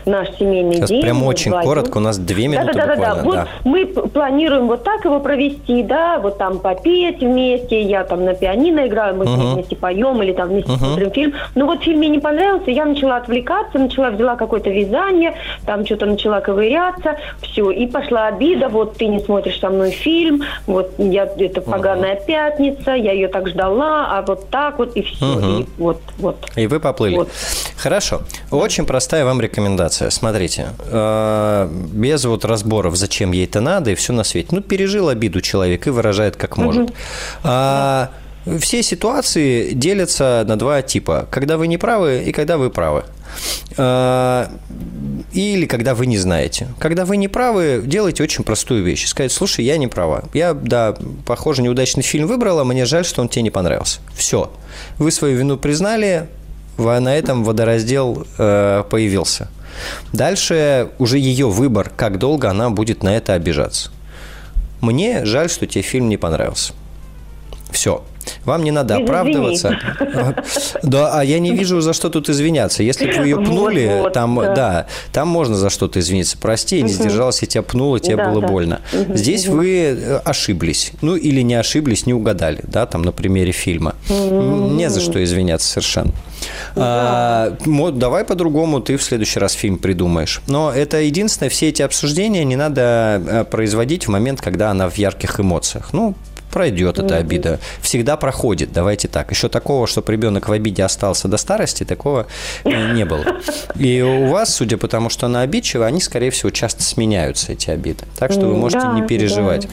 наш семейный Сейчас день. прям очень вдвоем. коротко, у нас две минуты да, да, да, да. Вот мы планируем вот так его провести, да, вот там попеть вместе, я там на пианино играю, мы угу. вместе поем или там вместе угу. смотрим фильм. Ну вот фильм мне не понравился, я начала отвлекаться, начала, взяла какое-то вязание, там что-то начала ковыряться, все, и пошла обида, вот ты не смотришь со мной фильм, вот я, это поганая угу. пятница, я ее так ждала, а вот так вот и все. Угу. И вот, вот. И вы поплыли. Вот. Хорошо. Очень простая вам рекомендация. Смотрите, э, без вот разборов, зачем ей это надо и все на свете. Ну, пережил обиду человек и выражает как может. Угу. А, все ситуации делятся на два типа. Когда вы не правы и когда вы правы. А, или когда вы не знаете. Когда вы не правы, делайте очень простую вещь. Сказать, слушай, я не права. Я, да, похоже, неудачный фильм выбрала, мне жаль, что он тебе не понравился. Все. Вы свою вину признали, на этом водораздел э, появился. Дальше уже ее выбор, как долго она будет на это обижаться. Мне жаль, что тебе фильм не понравился. Все. Вам не надо оправдываться. Да, а я не вижу, за что тут извиняться. Если бы вы ее пнули, там, да, там можно за что-то извиниться. Прости, я не сдержалась, я тебя пнула, тебе было больно. Здесь вы э, ошиблись. Ну, или не ошиблись, не угадали, да, там на примере фильма. Не за что извиняться совершенно. Да. А, давай по-другому, ты в следующий раз фильм придумаешь. Но это единственное, все эти обсуждения не надо э, производить в момент, когда она в ярких эмоциях. Ну, пройдет эта обида. Всегда проходит, давайте так. Еще такого, чтобы ребенок в обиде остался до старости, такого не было. И у вас, судя по тому, что она обидчива, они, скорее всего, часто сменяются, эти обиды. Так что вы можете не переживать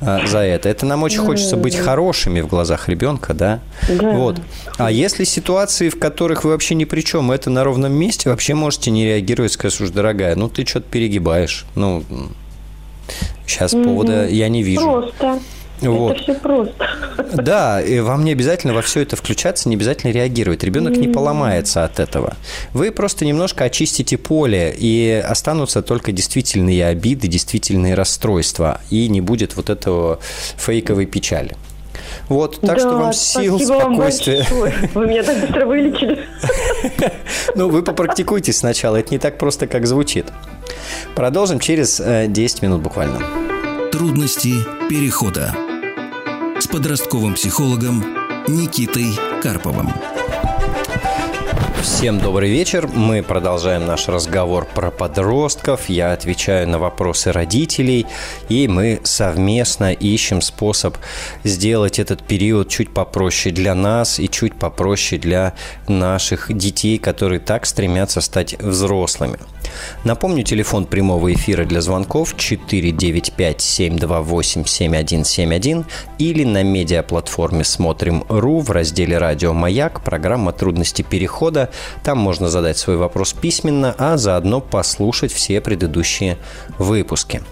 а, за это. Это нам очень хочется быть хорошими в глазах ребенка, да? Вот. А если ситуации, в которых вы вообще ни при чем, это на ровном месте, вообще можете не реагировать, сказать, слушай, дорогая, ну ты что-то перегибаешь. Ну, сейчас повода я не вижу. Просто. Вот. Это все просто. Да, и вам не обязательно во все это включаться, не обязательно реагировать. Ребенок не поломается от этого. Вы просто немножко очистите поле, и останутся только действительные обиды, действительные расстройства, и не будет вот этого фейковой печали. Вот, так да, что вам сил, спокойствия. Вам вы меня так быстро вылечили. Ну, вы попрактикуйтесь сначала, это не так просто, как звучит. Продолжим через 10 э, минут буквально. Трудности перехода с подростковым психологом Никитой Карповым. Всем добрый вечер. Мы продолжаем наш разговор про подростков. Я отвечаю на вопросы родителей, и мы совместно ищем способ сделать этот период чуть попроще для нас и чуть попроще для наших детей, которые так стремятся стать взрослыми. Напомню, телефон прямого эфира для звонков 495-728-7171 или на медиаплатформе «Смотрим.ру» в разделе «Радио Маяк» программа «Трудности перехода». Там можно задать свой вопрос письменно, а заодно послушать все предыдущие выпуски.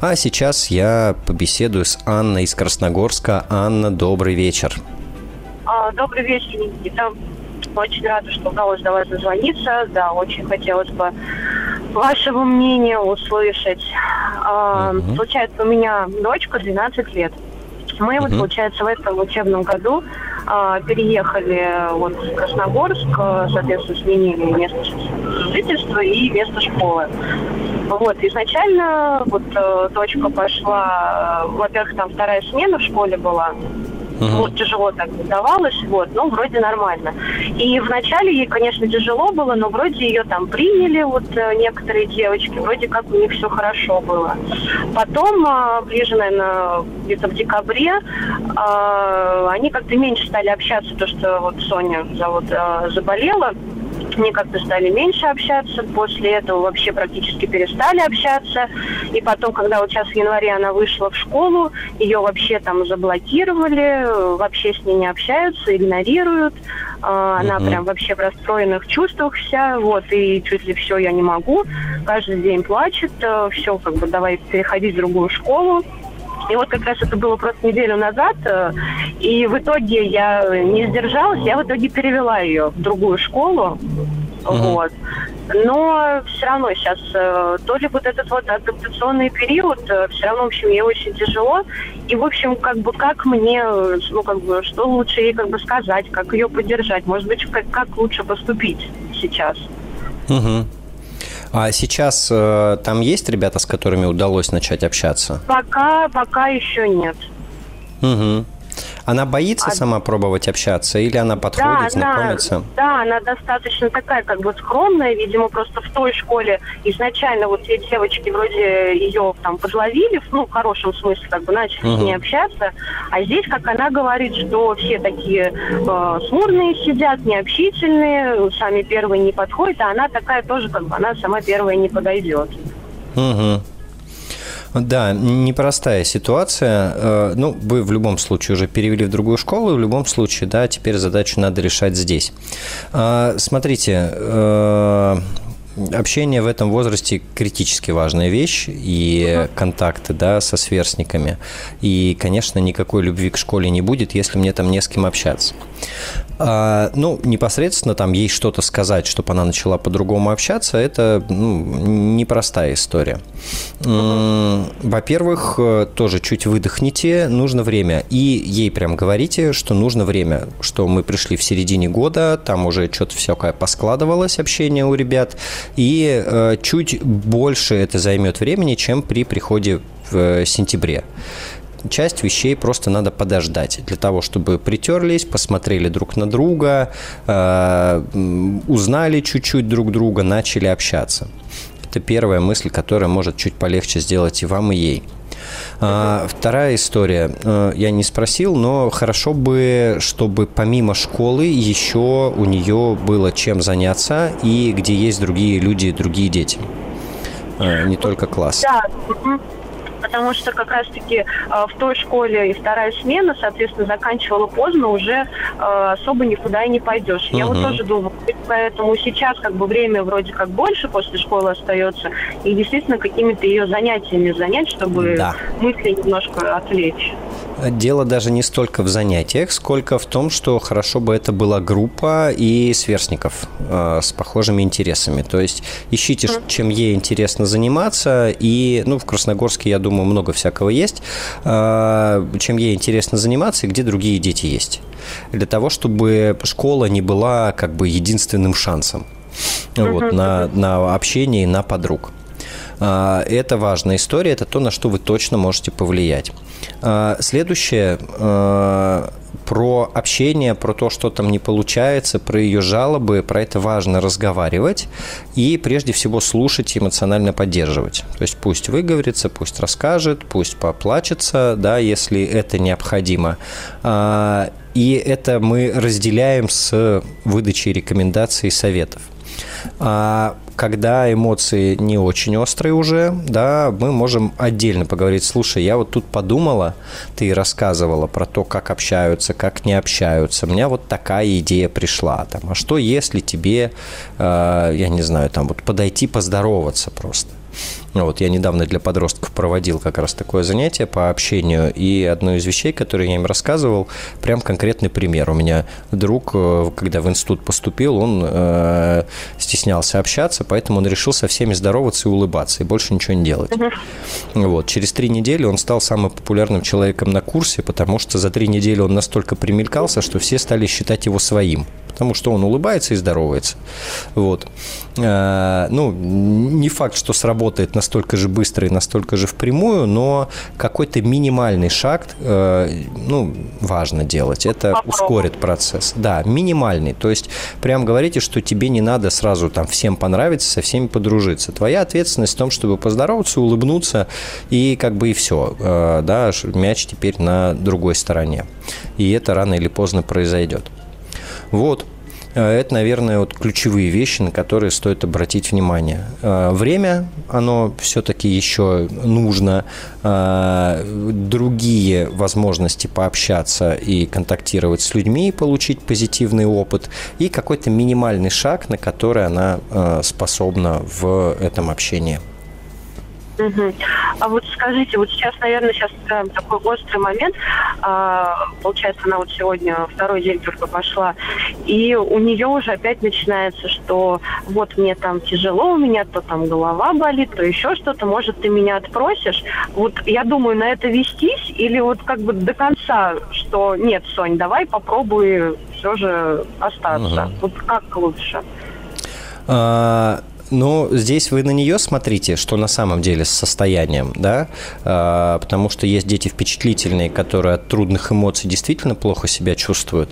А сейчас я побеседую с Анной из Красногорска. Анна, добрый вечер. А, добрый вечер, Никита. Очень рада, что удалось до вас дозвониться. Да, очень хотелось бы вашего мнения услышать. Угу. Получается, у меня дочка 12 лет. Мы угу. вот, получается, в этом учебном году переехали вот в Красногорск, соответственно, сменили место жительства и место школы. Вот, изначально вот э, дочка пошла, э, во-первых, там вторая смена в школе была, Угу. Вот тяжело так давалось, вот, но вроде нормально. И вначале ей, конечно, тяжело было, но вроде ее там приняли, вот э, некоторые девочки, вроде как у них все хорошо было. Потом, а, ближе, наверное, где-то в декабре, а, они как-то меньше стали общаться, то, что вот Соня зовут, а, заболела, они как-то стали меньше общаться, после этого вообще практически перестали общаться. И потом, когда вот сейчас в январе она вышла в школу, ее вообще там заблокировали, вообще с ней не общаются, игнорируют. А, она uh-huh. прям вообще в расстроенных чувствах вся, вот, и чуть ли все я не могу. Каждый день плачет, э, все, как бы давай переходить в другую школу. И вот как раз это было просто неделю назад, э, и в итоге я не сдержалась, я в итоге перевела ее в другую школу, угу. вот. Но все равно сейчас э, то ли вот этот вот адаптационный период, э, все равно, в общем, ей очень тяжело. И, в общем, как бы как мне, ну, как бы, что лучше ей как бы сказать, как ее поддержать, может быть, как, как лучше поступить сейчас. Угу. А сейчас э, там есть ребята, с которыми удалось начать общаться? Пока, пока еще нет. Угу. Она боится а... сама пробовать общаться или она подходит, да, знакомится? Она, да, она достаточно такая как бы скромная, видимо, просто в той школе изначально вот те девочки вроде ее там подловили, ну, в хорошем смысле, как бы начали угу. с ней общаться, а здесь, как она говорит, что все такие э, смурные сидят, необщительные, сами первые не подходят, а она такая тоже, как бы, она сама первая не подойдет. Угу. Да, непростая ситуация. Э, ну, вы в любом случае уже перевели в другую школу, и в любом случае, да, теперь задачу надо решать здесь. А, смотрите, э, общение в этом возрасте критически важная вещь, и контакты, да, со сверстниками. И, конечно, никакой любви к школе не будет, если мне там не с кем общаться. А, ну, непосредственно там ей что-то сказать, чтобы она начала по-другому общаться, это ну, непростая история. Во-первых, тоже чуть выдохните, нужно время. И ей прям говорите, что нужно время, что мы пришли в середине года, там уже что-то всякое поскладывалось общение у ребят, и э, чуть больше это займет времени, чем при приходе в э, сентябре часть вещей просто надо подождать для того, чтобы притерлись, посмотрели друг на друга, э, узнали чуть-чуть друг друга, начали общаться. Это первая мысль, которая может чуть полегче сделать и вам, и ей. А, вторая история. Э, я не спросил, но хорошо бы, чтобы помимо школы еще у нее было чем заняться и где есть другие люди, другие дети. Э, не только класс. Да, потому что как раз-таки э, в той школе и вторая смена, соответственно, заканчивала поздно, уже э, особо никуда и не пойдешь. Я вот тоже думаю, поэтому сейчас как бы время вроде как больше после школы остается, и действительно какими-то ее занятиями занять, чтобы да. мысли немножко отвлечь. Дело даже не столько в занятиях, сколько в том, что хорошо бы это была группа и сверстников э, с похожими интересами. То есть ищите, чем ей интересно заниматься, и, ну, в Красногорске, я думаю, много всякого есть, э, чем ей интересно заниматься и где другие дети есть. Для того, чтобы школа не была как бы единственным шансом вот, на, на общение и на подруг. Э, это важная история, это то, на что вы точно можете повлиять. А, следующее а, про общение, про то, что там не получается, про ее жалобы, про это важно разговаривать и прежде всего слушать и эмоционально поддерживать. То есть пусть выговорится, пусть расскажет, пусть поплачется, да, если это необходимо. А, и это мы разделяем с выдачей рекомендаций и советов когда эмоции не очень острые уже, да, мы можем отдельно поговорить, слушай, я вот тут подумала, ты рассказывала про то, как общаются, как не общаются, у меня вот такая идея пришла, там, а что если тебе, э, я не знаю, там вот подойти поздороваться просто, вот, я недавно для подростков проводил как раз такое занятие по общению, и одно из вещей, которые я им рассказывал, прям конкретный пример. У меня друг, э, когда в институт поступил, он э, стеснялся общаться, поэтому он решил со всеми здороваться и улыбаться, и больше ничего не делать. Вот, через три недели он стал самым популярным человеком на курсе, потому что за три недели он настолько примелькался, что все стали считать его своим потому что он улыбается и здоровается. Вот. Э, ну, не факт, что сработает настолько же быстро и настолько же впрямую, но какой-то минимальный шаг, э, ну, важно делать. Это ускорит процесс. Да, минимальный. То есть прям говорите, что тебе не надо сразу там всем понравиться, со всеми подружиться. Твоя ответственность в том, чтобы поздороваться, улыбнуться и как бы и все. Э, да, мяч теперь на другой стороне. И это рано или поздно произойдет. Вот. Э, это, наверное, вот ключевые вещи, на которые стоит обратить внимание. Э, время, оно все-таки еще нужно. Э, другие возможности пообщаться и контактировать с людьми, получить позитивный опыт. И какой-то минимальный шаг, на который она способна в этом общении. Угу. А вот скажите, вот сейчас, наверное, сейчас такой острый момент. А, получается, она вот сегодня второй день только пошла, и у нее уже опять начинается, что вот мне там тяжело, у меня то там голова болит, то еще что-то, может, ты меня отпросишь. Вот я думаю, на это вестись или вот как бы до конца, что нет, Сонь, давай попробуй все же остаться. Угу. Вот как лучше? А но здесь вы на нее смотрите, что на самом деле с состоянием, да, а, потому что есть дети впечатлительные, которые от трудных эмоций действительно плохо себя чувствуют.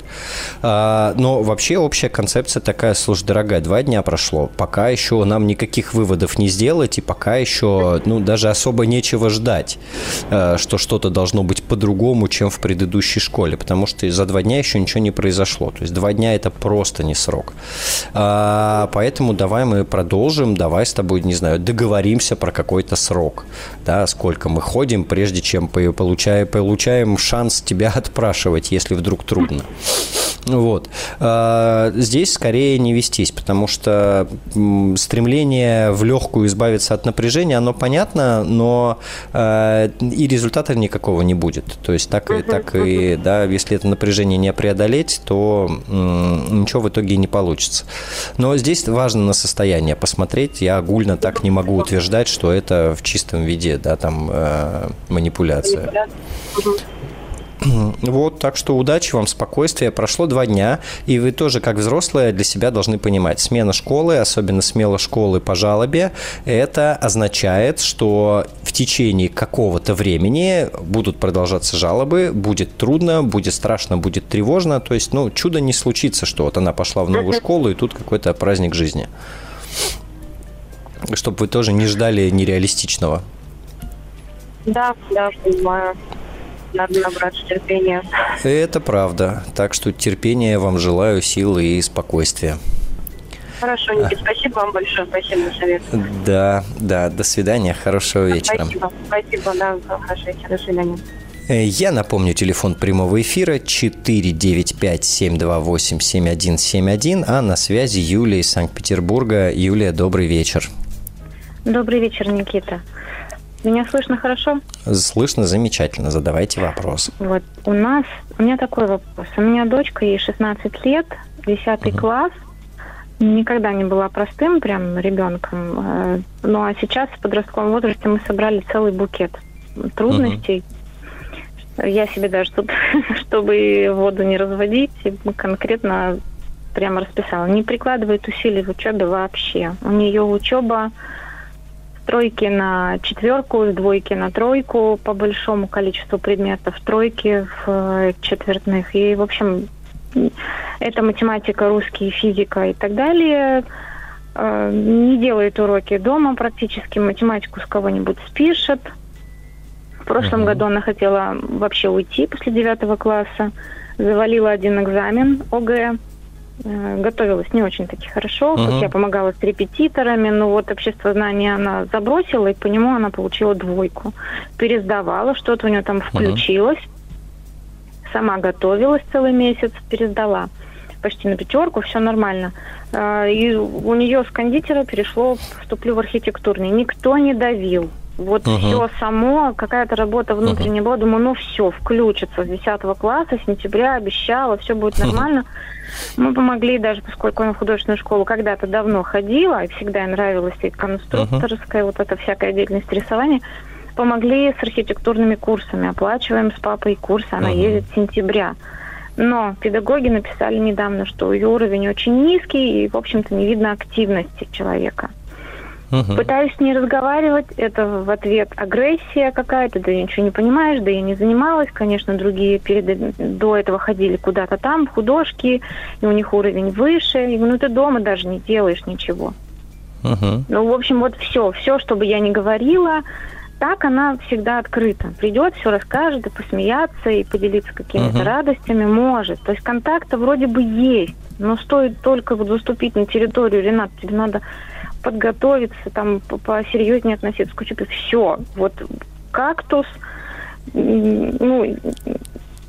А, но вообще общая концепция такая, слушай, дорогая, два дня прошло, пока еще нам никаких выводов не сделать, и пока еще, ну, даже особо нечего ждать, а, что что-то должно быть по-другому, чем в предыдущей школе, потому что за два дня еще ничего не произошло. То есть два дня это просто не срок. Поэтому давай мы продолжим продолжим, давай с тобой, не знаю, договоримся про какой-то срок, да, сколько мы ходим, прежде чем получаем, получаем шанс тебя отпрашивать, если вдруг трудно. Вот. А, здесь скорее не вестись, потому что стремление в легкую избавиться от напряжения, оно понятно, но а, и результата никакого не будет. То есть так и, так и, да, если это напряжение не преодолеть, то ничего в итоге не получится. Но здесь важно на состояние посмотреть. Я огульно так не могу утверждать, что это в чистом виде, да, там э, манипуляция. Вот, так что удачи вам, спокойствия. Прошло два дня, и вы тоже, как взрослые, для себя должны понимать, смена школы, особенно смела школы по жалобе, это означает, что в течение какого-то времени будут продолжаться жалобы, будет трудно, будет страшно, будет тревожно. То есть, ну, чудо не случится, что вот она пошла в новую школу, и тут какой-то праздник жизни. Чтобы вы тоже не ждали нереалистичного. Да, да, понимаю надо набраться терпения. Это правда. Так что терпения вам желаю, силы и спокойствия. Хорошо, Никит, спасибо вам большое, спасибо за совет. Да, да, до свидания, хорошего вечера. Спасибо, спасибо, да, хорошего вечера, до свидания. Э, я напомню, телефон прямого эфира 495-728-7171, а на связи Юлия из Санкт-Петербурга. Юлия, добрый вечер. Добрый вечер, Никита. Меня слышно хорошо? Слышно замечательно. Задавайте вопрос. Вот у нас, у меня такой вопрос. У меня дочка, ей 16 лет, 10 угу. класс. Никогда не была простым прям ребенком. Э, ну а сейчас в подростковом возрасте мы собрали целый букет трудностей. Угу. Я себе даже тут, чтобы воду не разводить, конкретно прямо расписала. Не прикладывает усилий в учебе вообще. У нее учеба тройки на четверку, двойки на тройку по большому количеству предметов, тройки в э, четвертных. И, в общем, это математика, русский, физика и так далее. Э, не делает уроки дома практически, математику с кого-нибудь спишет. В прошлом uh-huh. году она хотела вообще уйти после девятого класса. Завалила один экзамен ОГЭ Э, готовилась не очень-таки хорошо, uh-huh. хоть я помогала с репетиторами, но вот общество знания она забросила, и по нему она получила двойку. Пересдавала, что-то у нее там включилось. Uh-huh. Сама готовилась целый месяц, пересдала почти на пятерку, все нормально. Э, и у нее с кондитера перешло, вступлю в архитектурный. Никто не давил. Вот uh-huh. все само, какая-то работа внутренняя uh-huh. была. Думаю, ну все, включится с 10 класса, сентября обещала, все будет нормально. Uh-huh. Мы помогли даже, поскольку она в художественную школу когда-то давно ходила, и всегда ей нравилась и конструкторская, uh-huh. вот эта всякая деятельность рисования, помогли с архитектурными курсами, оплачиваем с папой курсы, она uh-huh. едет с сентября. Но педагоги написали недавно, что ее уровень очень низкий, и, в общем-то, не видно активности человека. Угу. Пытаюсь не разговаривать, это в ответ агрессия какая-то, да ничего не понимаешь, да я не занималась. Конечно, другие перед, до этого ходили куда-то там, художки, и у них уровень выше. Говорю, ну ты дома даже не делаешь ничего. Угу. Ну, в общем, вот все, все, что бы я ни говорила, так она всегда открыта. Придет, все расскажет, и посмеяться, и поделиться какими-то uh радостями может. То есть контакта вроде бы есть, но стоит только вот заступить на территорию, Ренат, тебе надо подготовиться, там посерьезнее относиться к учебе. Все. Вот кактус, ну,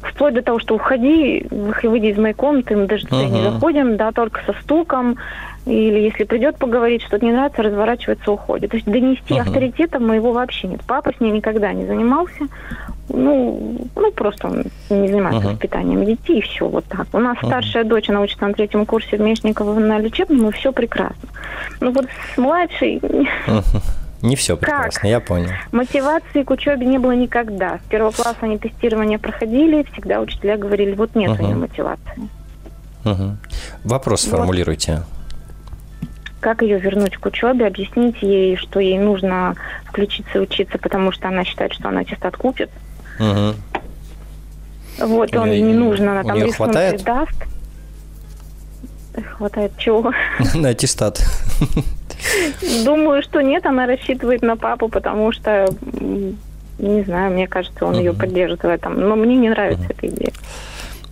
вплоть до того, что уходи, выйди из моей комнаты, мы даже туда uh-huh. не заходим, да, только со стуком, или если придет поговорить, что-то не нравится, разворачивается, уходит. То есть донести uh-huh. авторитета моего вообще нет. Папа с ней никогда не занимался. Ну, ну просто он не занимается uh-huh. воспитанием детей, и все, вот так. У нас uh-huh. старшая дочь, она учится на третьем курсе в Мечниково на лечебном, и все прекрасно. Ну вот с младшей... Uh-huh. Не все прекрасно, как? я понял. Мотивации к учебе не было никогда. С первого класса они тестирование проходили, всегда учителя говорили, вот нет uh-huh. у нее мотивации. Uh-huh. Вопрос вот. формулируйте как ее вернуть к учебе, объяснить ей, что ей нужно включиться и учиться, потому что она считает, что она аттестат купит. Угу. Вот, он не нужно, она там рисунки даст. Хватает чего? На аттестат. Думаю, что нет, она рассчитывает на папу, потому что, не знаю, мне кажется, он ее поддержит в этом. Но мне не нравится эта идея.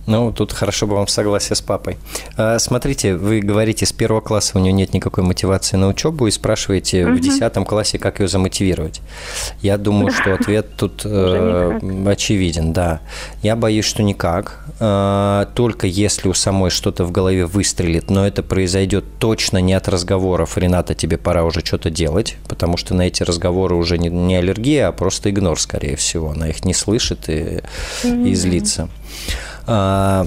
Ну, тут хорошо бы вам согласие с папой. А, смотрите, вы говорите, с первого класса у нее нет никакой мотивации на учебу и спрашиваете угу. в десятом классе, как ее замотивировать. Я думаю, что ответ тут э, очевиден, да. Я боюсь, что никак. Э, только если у самой что-то в голове выстрелит, но это произойдет точно не от разговоров «Рената, тебе пора уже что-то делать», потому что на эти разговоры уже не, не аллергия, а просто игнор, скорее всего. Она их не слышит и, mm и злится. А,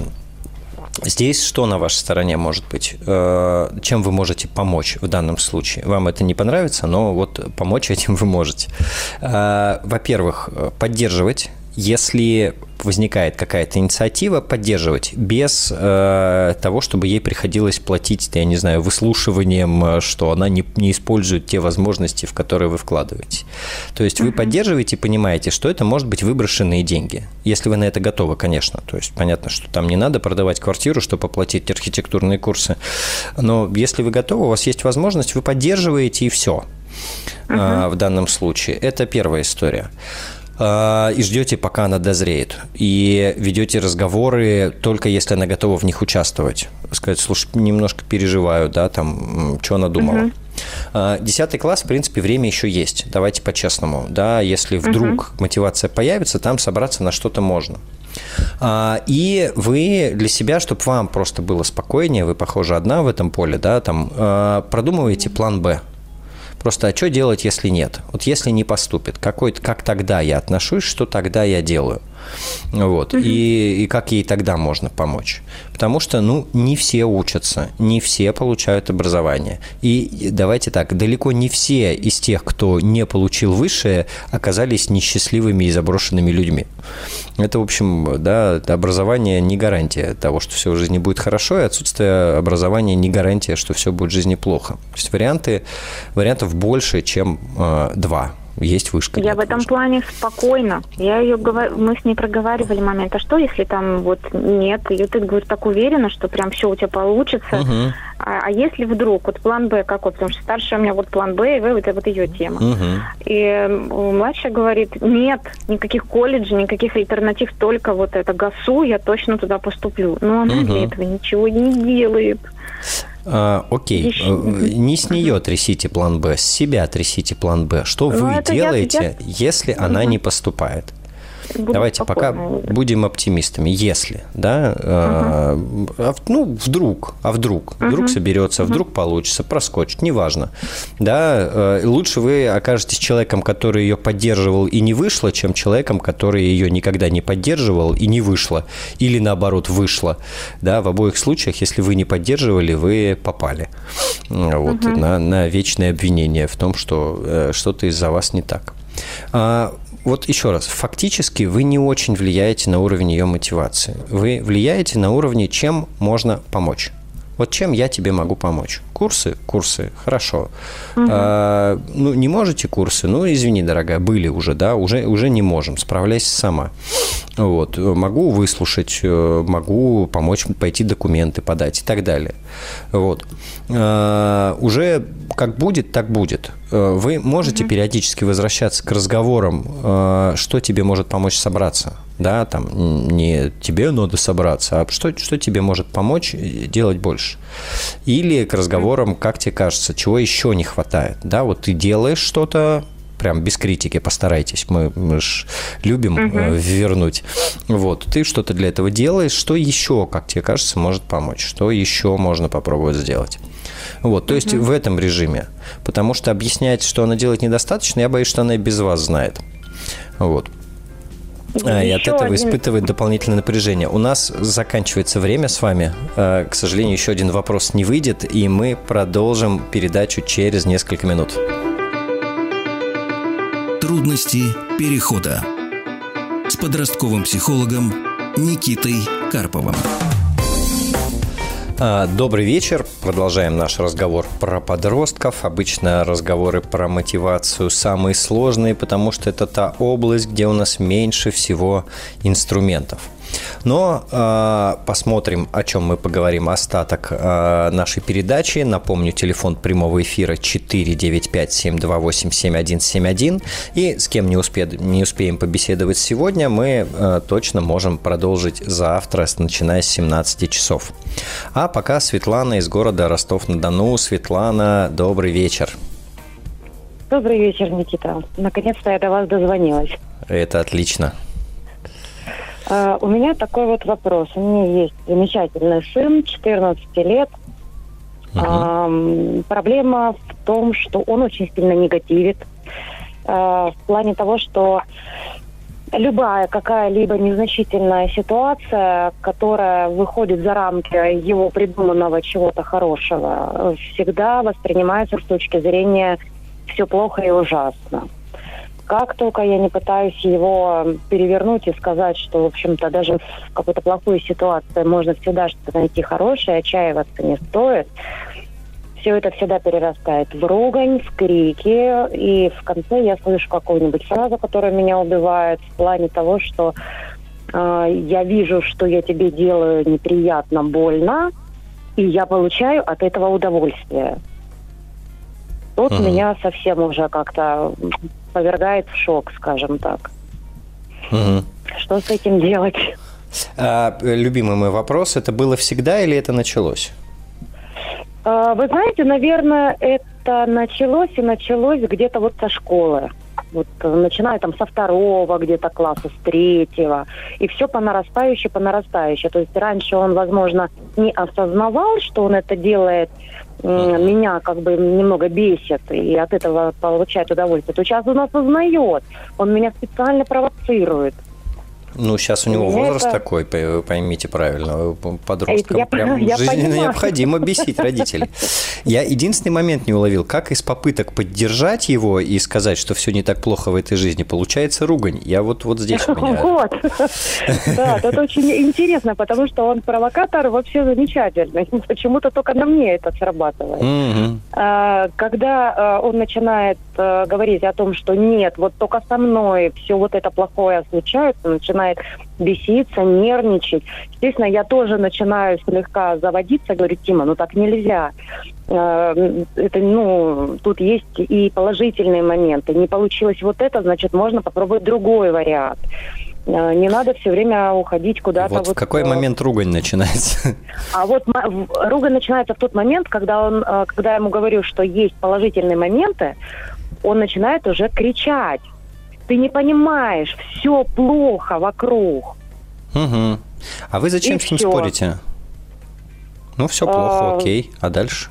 здесь что на вашей стороне может быть? А, чем вы можете помочь в данном случае? Вам это не понравится, но вот помочь этим вы можете. А, во-первых, поддерживать если возникает какая-то инициатива, поддерживать без э, того, чтобы ей приходилось платить, я не знаю, выслушиванием, э, что она не, не использует те возможности, в которые вы вкладываете. То есть вы поддерживаете и понимаете, что это может быть выброшенные деньги, если вы на это готовы, конечно. То есть понятно, что там не надо продавать квартиру, чтобы оплатить архитектурные курсы. Но если вы готовы, у вас есть возможность, вы поддерживаете и все. Uh-huh. в данном случае. Это первая история. А, и ждете, пока она дозреет. И ведете разговоры только если она готова в них участвовать. Сказать, слушай, немножко переживаю, да, там, что она думала. Угу. Десятый класс, в принципе, время еще есть. Давайте по-честному. Да, если вдруг угу. мотивация появится, там собраться на что-то можно. А, и вы для себя, чтобы вам просто было спокойнее, вы, похоже, одна в этом поле, да, там, продумываете план «Б». Просто, а что делать, если нет? Вот если не поступит, какой, как тогда я отношусь, что тогда я делаю? Вот. Угу. И, и как ей тогда можно помочь? Потому что, ну, не все учатся, не все получают образование. И давайте так, далеко не все из тех, кто не получил высшее, оказались несчастливыми и заброшенными людьми. Это, в общем, да, образование не гарантия того, что все в жизни будет хорошо, и отсутствие образования не гарантия, что все будет в жизни плохо. То есть варианты, вариантов больше, чем э, два есть вышка. Я в этом вышка. плане спокойно. Я ее говорю, мы с ней проговаривали момент, а что если там вот нет, и ты говоришь так уверена, что прям все у тебя получится. Угу. А, а если вдруг вот план Б какой, потому что старшая у меня вот план Б, и В, это вот ее тема. Угу. И младшая говорит, нет, никаких колледжей, никаких альтернатив, только вот это ГАСУ, я точно туда поступлю. Но она угу. для этого ничего не делает. А, окей, Еще... Э, не с нее трясите план Б, с себя трясите план Б. Что ну, вы делаете, я, я... если угу. она не поступает? Буду Давайте пока будем оптимистами. Если, да, uh-huh. э, ну, вдруг, а вдруг, uh-huh. вдруг соберется, uh-huh. вдруг получится, проскочит, неважно. Да, э, лучше вы окажетесь человеком, который ее поддерживал и не вышло, чем человеком, который ее никогда не поддерживал и не вышло. Или наоборот, вышло. Да, в обоих случаях, если вы не поддерживали, вы попали вот, uh-huh. на, на вечное обвинение в том, что э, что-то из-за вас не так. А, вот еще раз, фактически вы не очень влияете на уровень ее мотивации. Вы влияете на уровне, чем можно помочь. Вот чем я тебе могу помочь? Курсы? Курсы. Хорошо. Угу. А, ну, не можете курсы? Ну, извини, дорогая, были уже, да, уже, уже не можем. Справляйся сама. Вот. Могу выслушать, э, могу помочь пойти документы подать и так далее. Вот. А, уже как будет, так будет. Э, вы можете угу. периодически возвращаться к разговорам, э, что тебе может помочь собраться да, там не тебе надо собраться, а что, что тебе может помочь делать больше. Или к разговорам, как тебе кажется, чего еще не хватает, да, вот ты делаешь что-то, прям без критики постарайтесь, мы, мы ж любим угу. э, вернуть. Вот, ты что-то для этого делаешь, что еще, как тебе кажется, может помочь, что еще можно попробовать сделать. Вот, то есть в этом режиме. Потому что объяснять, что она делает недостаточно, я боюсь, что она и без вас знает. Вот. А, и от этого один... испытывает дополнительное напряжение. У нас заканчивается время с вами. А, к сожалению, еще один вопрос не выйдет, и мы продолжим передачу через несколько минут. Трудности перехода с подростковым психологом Никитой Карповым. А, добрый вечер. Продолжаем наш разговор про подростков. Обычно разговоры про мотивацию самые сложные, потому что это та область, где у нас меньше всего инструментов. Но э, посмотрим, о чем мы поговорим остаток э, нашей передачи. Напомню, телефон прямого эфира 495-728-7171. И с кем не, успе, не успеем побеседовать сегодня, мы э, точно можем продолжить завтра, начиная с 17 часов. А пока Светлана из города Ростов-на-Дону. Светлана, добрый вечер. Добрый вечер, Никита. Наконец-то я до вас дозвонилась. Это отлично. Uh, у меня такой вот вопрос. У меня есть замечательный сын, 14 лет. Uh, проблема в том, что он очень сильно негативит. Uh, в плане того, что любая какая-либо незначительная ситуация, которая выходит за рамки его придуманного чего-то хорошего, всегда воспринимается с точки зрения все плохо и ужасно. Как только я не пытаюсь его перевернуть и сказать, что, в общем-то, даже в какой-то плохой ситуации можно всегда что-то найти хорошее, отчаиваться не стоит, все это всегда перерастает в ругань, в крики, и в конце я слышу какую-нибудь фразу, которая меня убивает, в плане того, что э, я вижу, что я тебе делаю неприятно, больно, и я получаю от этого удовольствие. Тут угу. меня совсем уже как-то повергает в шок, скажем так. Угу. Что с этим делать? А, любимый мой вопрос, это было всегда или это началось? А, вы знаете, наверное, это началось и началось где-то вот со школы. Вот начиная там со второго где-то класса, с третьего. И все по нарастающей, по нарастающей. То есть раньше он, возможно, не осознавал, что он это делает меня как бы немного бесит и от этого получает удовольствие, то сейчас он осознает, он меня специально провоцирует. Ну, сейчас у него возраст это... такой, поймите правильно, подросткам я, прям я жизненно понимаю. необходимо бесить родителей. Я единственный момент не уловил, как из попыток поддержать его и сказать, что все не так плохо в этой жизни, получается ругань. Я вот, вот здесь у меня... Вот. Да, это очень интересно, потому что он провокатор вообще замечательный. Почему-то только на мне это срабатывает. А, когда а, он начинает а, говорить о том, что нет, вот только со мной все вот это плохое случается, начинает начинает беситься, нервничать. Естественно, я тоже начинаю слегка заводиться, говорю, Тима, ну так нельзя. Э, это, ну, тут есть и положительные моменты. Не получилось вот это, значит, можно попробовать другой вариант. Э, не надо все время уходить куда-то. Вот, вот в какой момент ругань начинается? А вот ругань начинается в тот момент, когда, он, э, когда я ему говорю, что есть положительные моменты, он начинает уже кричать. Ты не понимаешь, все плохо вокруг. Угу. А вы зачем И с ним все. спорите? Ну, все плохо, а... окей. А дальше?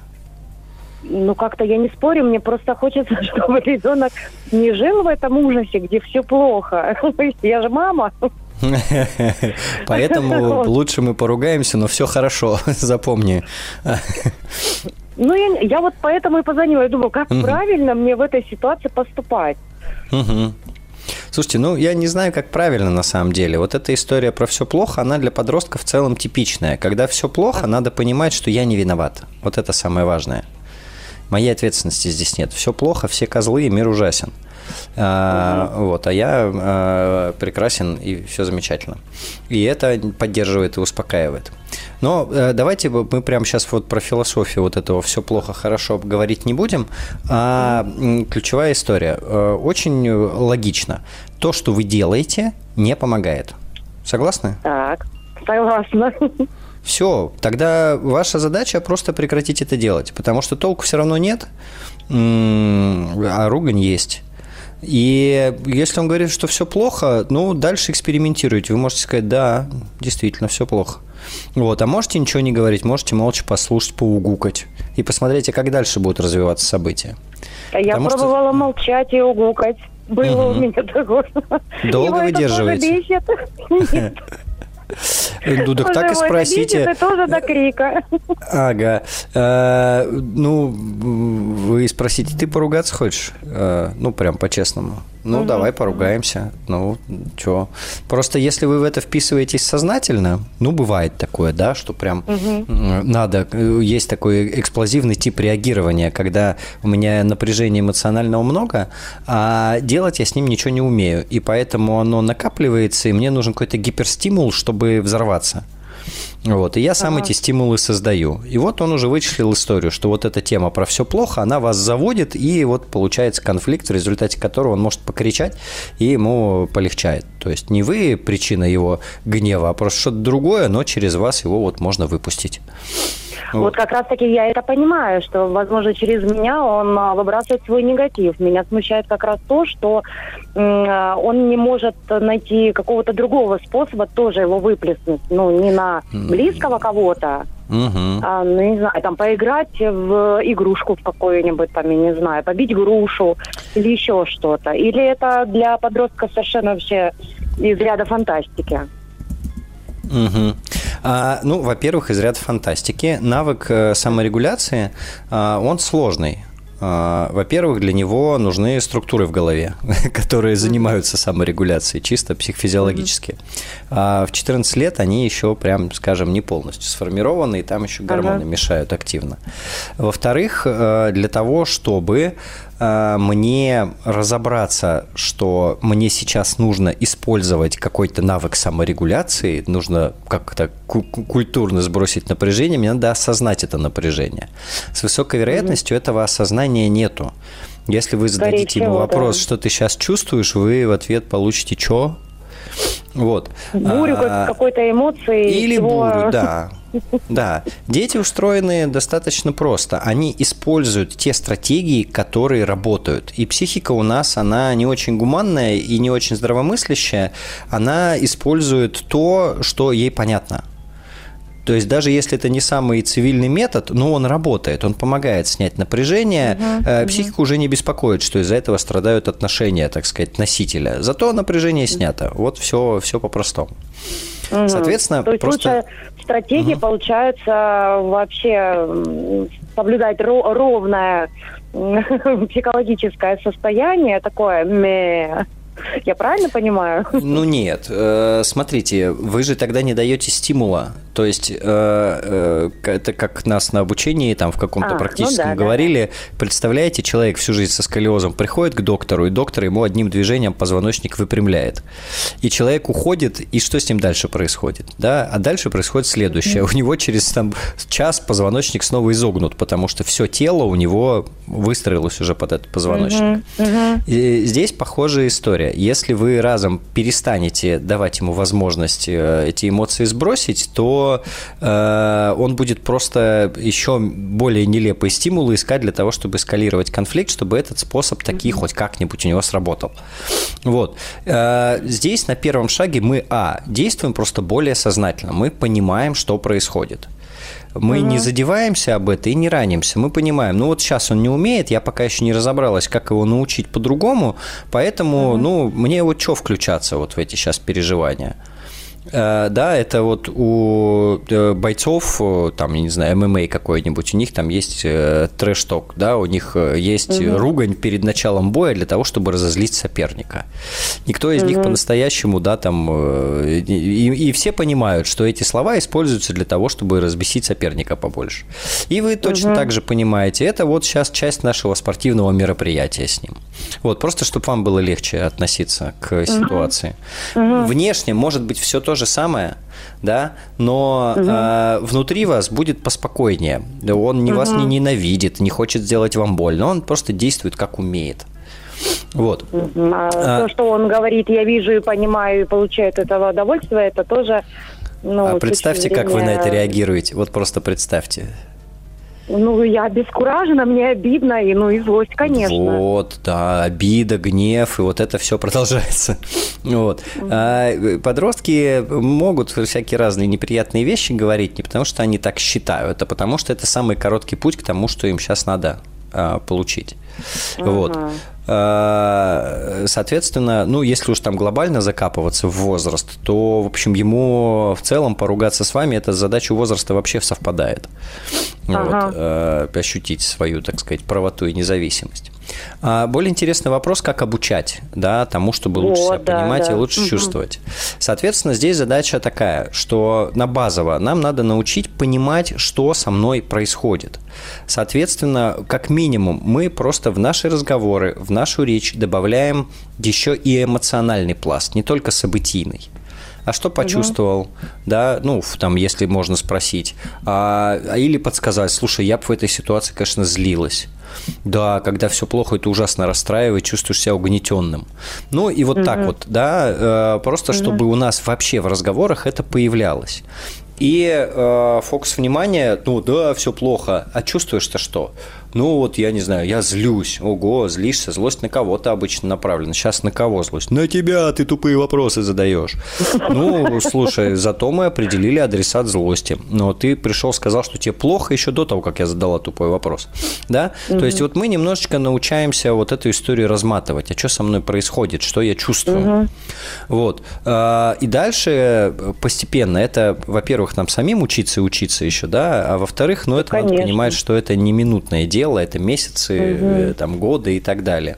Ну, как-то я не спорю, мне просто хочется, чтобы ребенок не жил в этом ужасе, где все плохо. Я же мама. Поэтому лучше мы поругаемся, но все хорошо, запомни. Ну, я, я вот поэтому и позвонила. Я думаю, как правильно мне в этой ситуации поступать. Угу. Слушайте, ну я не знаю, как правильно на самом деле. Вот эта история про все плохо, она для подростков в целом типичная. Когда все плохо, надо понимать, что я не виноват. Вот это самое важное. Моей ответственности здесь нет. Все плохо, все козлы, и мир ужасен. А, вот, а я а, прекрасен и все замечательно. И это поддерживает и успокаивает. Но э, давайте мы прямо сейчас вот про философию вот этого все плохо, хорошо говорить не будем. А ключевая история. Э, очень логично. То, что вы делаете, не помогает. Согласны? Так, согласна. Все, тогда ваша задача просто прекратить это делать, потому что толку все равно нет, а ругань есть. И если он говорит, что все плохо, ну, дальше экспериментируйте. Вы можете сказать, да, действительно, все плохо. Вот, а можете ничего не говорить, можете молча послушать, поугукать и посмотрите, как дальше будут развиваться события. Я Потому пробовала что... молчать и угукать. Было угу. у меня такое. Долго Его выдерживаете? Ну, так так и спросите. Это тоже до крика. Ага. ну, вы спросите, ты поругаться хочешь? ну, прям по-честному. Ну, угу. давай поругаемся. Ну, что? Просто если вы в это вписываетесь сознательно, ну, бывает такое, да, что прям угу. надо, э, есть такой эксплозивный тип реагирования, когда у меня напряжения эмоционального много, а делать я с ним ничего не умею. И поэтому оно накапливается, и мне нужен какой-то гиперстимул, чтобы взорваться. Вот, и я сам ага. эти стимулы создаю. И вот он уже вычислил историю, что вот эта тема про все плохо, она вас заводит, и вот получается конфликт, в результате которого он может покричать, и ему полегчает. То есть не вы причина его гнева, а просто что-то другое, но через вас его вот можно выпустить. Вот. вот как раз-таки я это понимаю, что, возможно, через меня он а, выбрасывает свой негатив. Меня смущает как раз то, что э, он не может найти какого-то другого способа тоже его выплеснуть. Ну, не на близкого кого-то, Угу. А, ну, не знаю, там поиграть в игрушку в какую-нибудь, там, я не знаю, побить грушу или еще что-то. Или это для подростка совершенно вообще из ряда фантастики. Угу. А, ну, во-первых, из ряда фантастики. Навык э, саморегуляции, а, он сложный. А, во-первых, для него нужны структуры в голове, которые занимаются саморегуляцией, чисто психофизиологически. А в 14 лет они еще, прям, скажем, не полностью сформированы, и там еще гормоны ага. мешают активно. Во-вторых, э, для того, чтобы мне разобраться, что мне сейчас нужно использовать какой-то навык саморегуляции, нужно как-то культурно сбросить напряжение, мне надо осознать это напряжение. С высокой вероятностью mm-hmm. этого осознания нету. Если вы зададите ему вопрос, да. что ты сейчас чувствуешь, вы в ответ получите что? Вот. Бурю а, какой-то эмоции. Или всего... бурю, да. Да, дети устроены достаточно просто. Они используют те стратегии, которые работают. И психика у нас, она не очень гуманная и не очень здравомыслящая. Она использует то, что ей понятно. То есть даже если это не самый цивильный метод, но он работает, он помогает снять напряжение, uh-huh, психику uh-huh. уже не беспокоит, что из-за этого страдают отношения, так сказать, носителя. Зато напряжение снято. Вот все, все по-простому. Угу. Соответственно, То есть просто... стратегия угу. получается вообще соблюдать ровное психологическое состояние такое я правильно понимаю? Ну нет. Э, смотрите, вы же тогда не даете стимула. То есть э, э, это как нас на обучении там в каком-то а, ну практическом ну да, говорили. Да. Представляете, человек всю жизнь со сколиозом приходит к доктору, и доктор ему одним движением позвоночник выпрямляет. И человек уходит, и что с ним дальше происходит? Да? А дальше происходит следующее. У него через там, час позвоночник снова изогнут, потому что все тело у него выстроилось уже под этот позвоночник. И здесь похожая история история. Если вы разом перестанете давать ему возможность э, эти эмоции сбросить, то э, он будет просто еще более нелепые стимулы искать для того, чтобы эскалировать конфликт, чтобы этот способ таки хоть как-нибудь у него сработал. Вот. Э, здесь на первом шаге мы, а, действуем просто более сознательно. Мы понимаем, что происходит. Мы угу. не задеваемся об этом и не ранимся. Мы понимаем, ну вот сейчас он не умеет, я пока еще не разобралась, как его научить по-другому, поэтому, угу. ну, мне вот что включаться вот в эти сейчас переживания. Э, да, это вот у э, бойцов, э, там, я не знаю, ММА какой-нибудь, у них там есть трэш-ток, да, у них есть угу. ругань перед началом боя для того, чтобы разозлить соперника. Никто из угу. них по-настоящему, да, там, и, и все понимают, что эти слова используются для того, чтобы разбесить соперника побольше. И вы точно угу. так же понимаете, это вот сейчас часть нашего спортивного мероприятия с ним. Вот, просто чтобы вам было легче относиться к ситуации. Угу. Внешне может быть все то же самое, да, но угу. э, внутри вас будет поспокойнее. Он не, угу. вас не ненавидит, не хочет сделать вам больно, он просто действует как умеет. Вот. А, а, то, что он говорит, я вижу и понимаю, и получаю от этого удовольствие, это тоже... Ну, а представьте, как вы на это реагируете. Вот просто представьте. Ну, я обескуражена, мне обидно, и, ну, и злость, конечно. Вот, да, обида, гнев, и вот это все продолжается. Вот. А подростки могут всякие разные неприятные вещи говорить не потому, что они так считают, а потому что это самый короткий путь к тому, что им сейчас надо а, получить. Ага. Вот. А, соответственно, ну, если уж там глобально закапываться в возраст, то, в общем, ему в целом поругаться с вами, эта задача возраста вообще совпадает. Ага. Вот, ощутить свою, так сказать, правоту и независимость. А более интересный вопрос, как обучать, да, тому, чтобы лучше вот, себя да, понимать да. и лучше угу. чувствовать. Соответственно, здесь задача такая, что на базово нам надо научить понимать, что со мной происходит. Соответственно, как минимум, мы просто в наши разговоры, в нашу речь добавляем еще и эмоциональный пласт, не только событийный а что почувствовал, угу. да, ну, там, если можно спросить, а, а или подсказать, слушай, я бы в этой ситуации, конечно, злилась. Да, когда все плохо, это ужасно расстраивает, чувствуешь себя угнетенным. Ну и вот угу. так вот, да, э, просто угу. чтобы у нас вообще в разговорах это появлялось. И э, фокус внимания, ну да, все плохо, а чувствуешь-то что? Ну вот, я не знаю, я злюсь. Ого, злишься. Злость на кого-то обычно направлена. Сейчас на кого злость? На тебя, ты тупые вопросы задаешь. Ну, слушай, зато мы определили адресат злости. Но ты пришел, сказал, что тебе плохо еще до того, как я задала тупой вопрос. Да? Угу. То есть вот мы немножечко научаемся вот эту историю разматывать. А что со мной происходит? Что я чувствую? Угу. Вот. А, и дальше постепенно это, во-первых, нам самим учиться и учиться еще, да, а во-вторых, ну, это Конечно. надо понимать, что это не минутное дело, дело, это месяцы, угу. там, годы и так далее.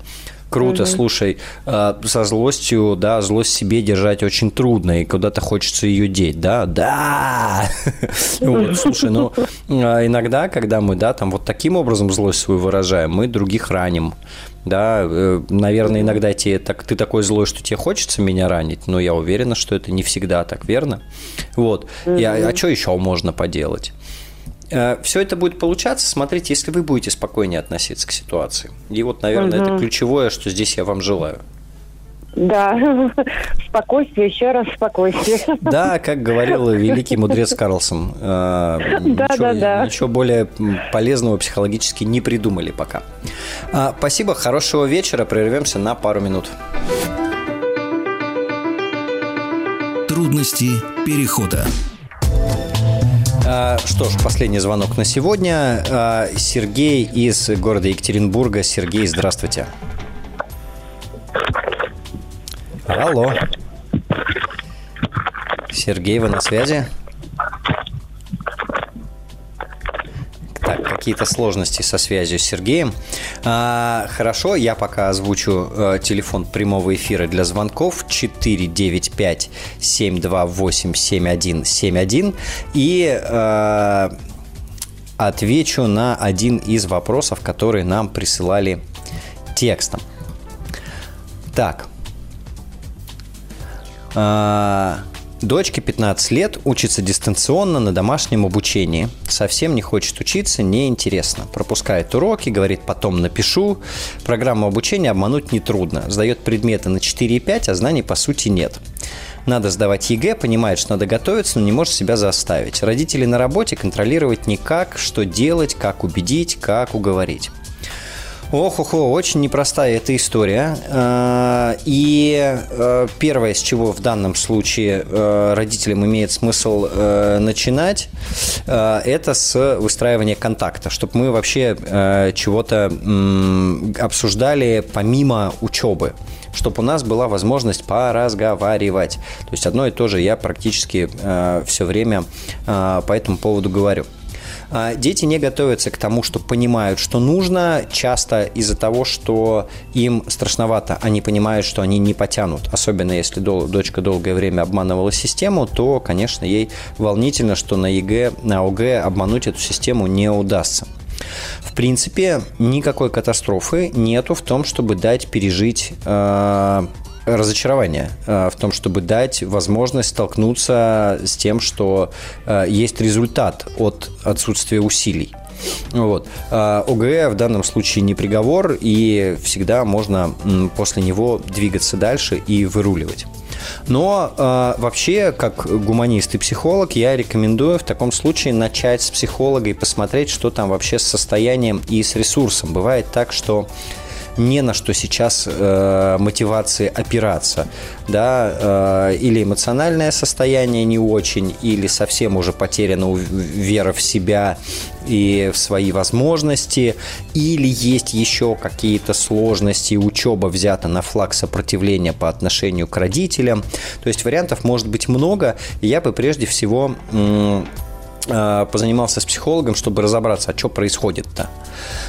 Круто, угу. слушай, а, со злостью, да, злость себе держать очень трудно, и куда-то хочется ее деть, да, да. слушай, ну, а иногда, когда мы, да, там вот таким образом злость свою выражаем, мы других раним, да, э, наверное, иногда тебе, так, ты такой злой, что тебе хочется меня ранить, но я уверена, что это не всегда так, верно? Вот, и, а, а что еще можно поделать? Э, Все это будет получаться, смотрите, если вы будете спокойнее относиться к ситуации. И вот, наверное, угу. это ключевое, что здесь я вам желаю. Да, спокойствие, еще раз спокойствие. Да, как говорил великий мудрец Карлсон, э, да, ничего, да, да. ничего более полезного психологически не придумали пока. А, спасибо, хорошего вечера, прервемся на пару минут. Трудности перехода. А, что ж, последний звонок на сегодня. А, Сергей из города Екатеринбурга. Сергей, здравствуйте. Алло. Сергей, вы на связи? Какие-то сложности со связью с Сергеем. А, хорошо, я пока озвучу а, телефон прямого эфира для звонков 495 728 7171 и а, отвечу на один из вопросов, которые нам присылали текстом. Так. А, Дочке 15 лет, учится дистанционно на домашнем обучении. Совсем не хочет учиться, неинтересно. Пропускает уроки, говорит, потом напишу. Программу обучения обмануть нетрудно. Сдает предметы на 4,5, а знаний по сути нет. Надо сдавать ЕГЭ, понимает, что надо готовиться, но не может себя заставить. Родители на работе контролировать никак, что делать, как убедить, как уговорить. Ох, ох, очень непростая эта история. А, и э, первое, с чего в данном случае э, родителям имеет смысл э, начинать, это с выстраивания контакта, чтобы мы вообще чего-то обсуждали помимо учебы чтобы у нас была возможность поразговаривать. То есть одно и то же я практически э, все время э, по этому поводу говорю. А, дети не готовятся к тому, что понимают, что нужно, часто из-за того, что им страшновато, они понимают, что они не потянут. Особенно если дочка долгое время обманывала систему, то, конечно, ей волнительно, что на ЕГЭ, на ОГЭ обмануть эту систему не удастся. В принципе, никакой катастрофы нету в том, чтобы дать пережить э, разочарование э, в том, чтобы дать возможность столкнуться с тем, что э, есть результат от отсутствия усилий. Вот. А ОГЭ в данном случае не приговор, и всегда можно после него двигаться дальше и выруливать. Но э, вообще, как гуманист и психолог, я рекомендую в таком случае начать с психолога и посмотреть, что там вообще с состоянием и с ресурсом. Бывает так, что не на что сейчас э, мотивации опираться, да, э, или эмоциональное состояние не очень, или совсем уже потеряна вера в себя и в свои возможности, или есть еще какие-то сложности, учеба взята на флаг сопротивления по отношению к родителям. То есть вариантов может быть много, и я бы прежде всего позанимался с психологом, чтобы разобраться, а что происходит-то.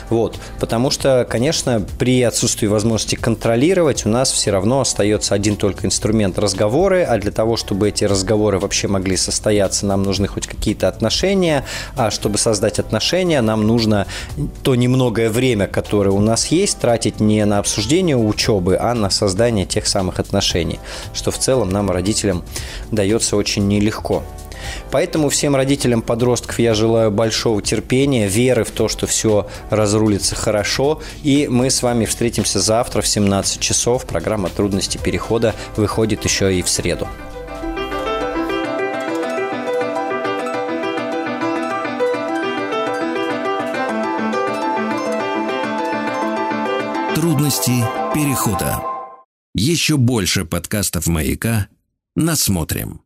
Вот. Потому что, конечно, при отсутствии возможности контролировать у нас все равно остается один только инструмент разговоры, а для того, чтобы эти разговоры вообще могли состояться, нам нужны хоть какие-то отношения, а чтобы создать отношения, нам нужно то немногое время, которое у нас есть, тратить не на обсуждение учебы, а на создание тех самых отношений, что в целом нам, родителям, дается очень нелегко. Поэтому всем родителям подростков я желаю большого терпения, веры в то, что все разрулится хорошо. И мы с вами встретимся завтра в 17 часов. Программа «Трудности перехода» выходит еще и в среду. Трудности перехода. Еще больше подкастов «Маяка» насмотрим.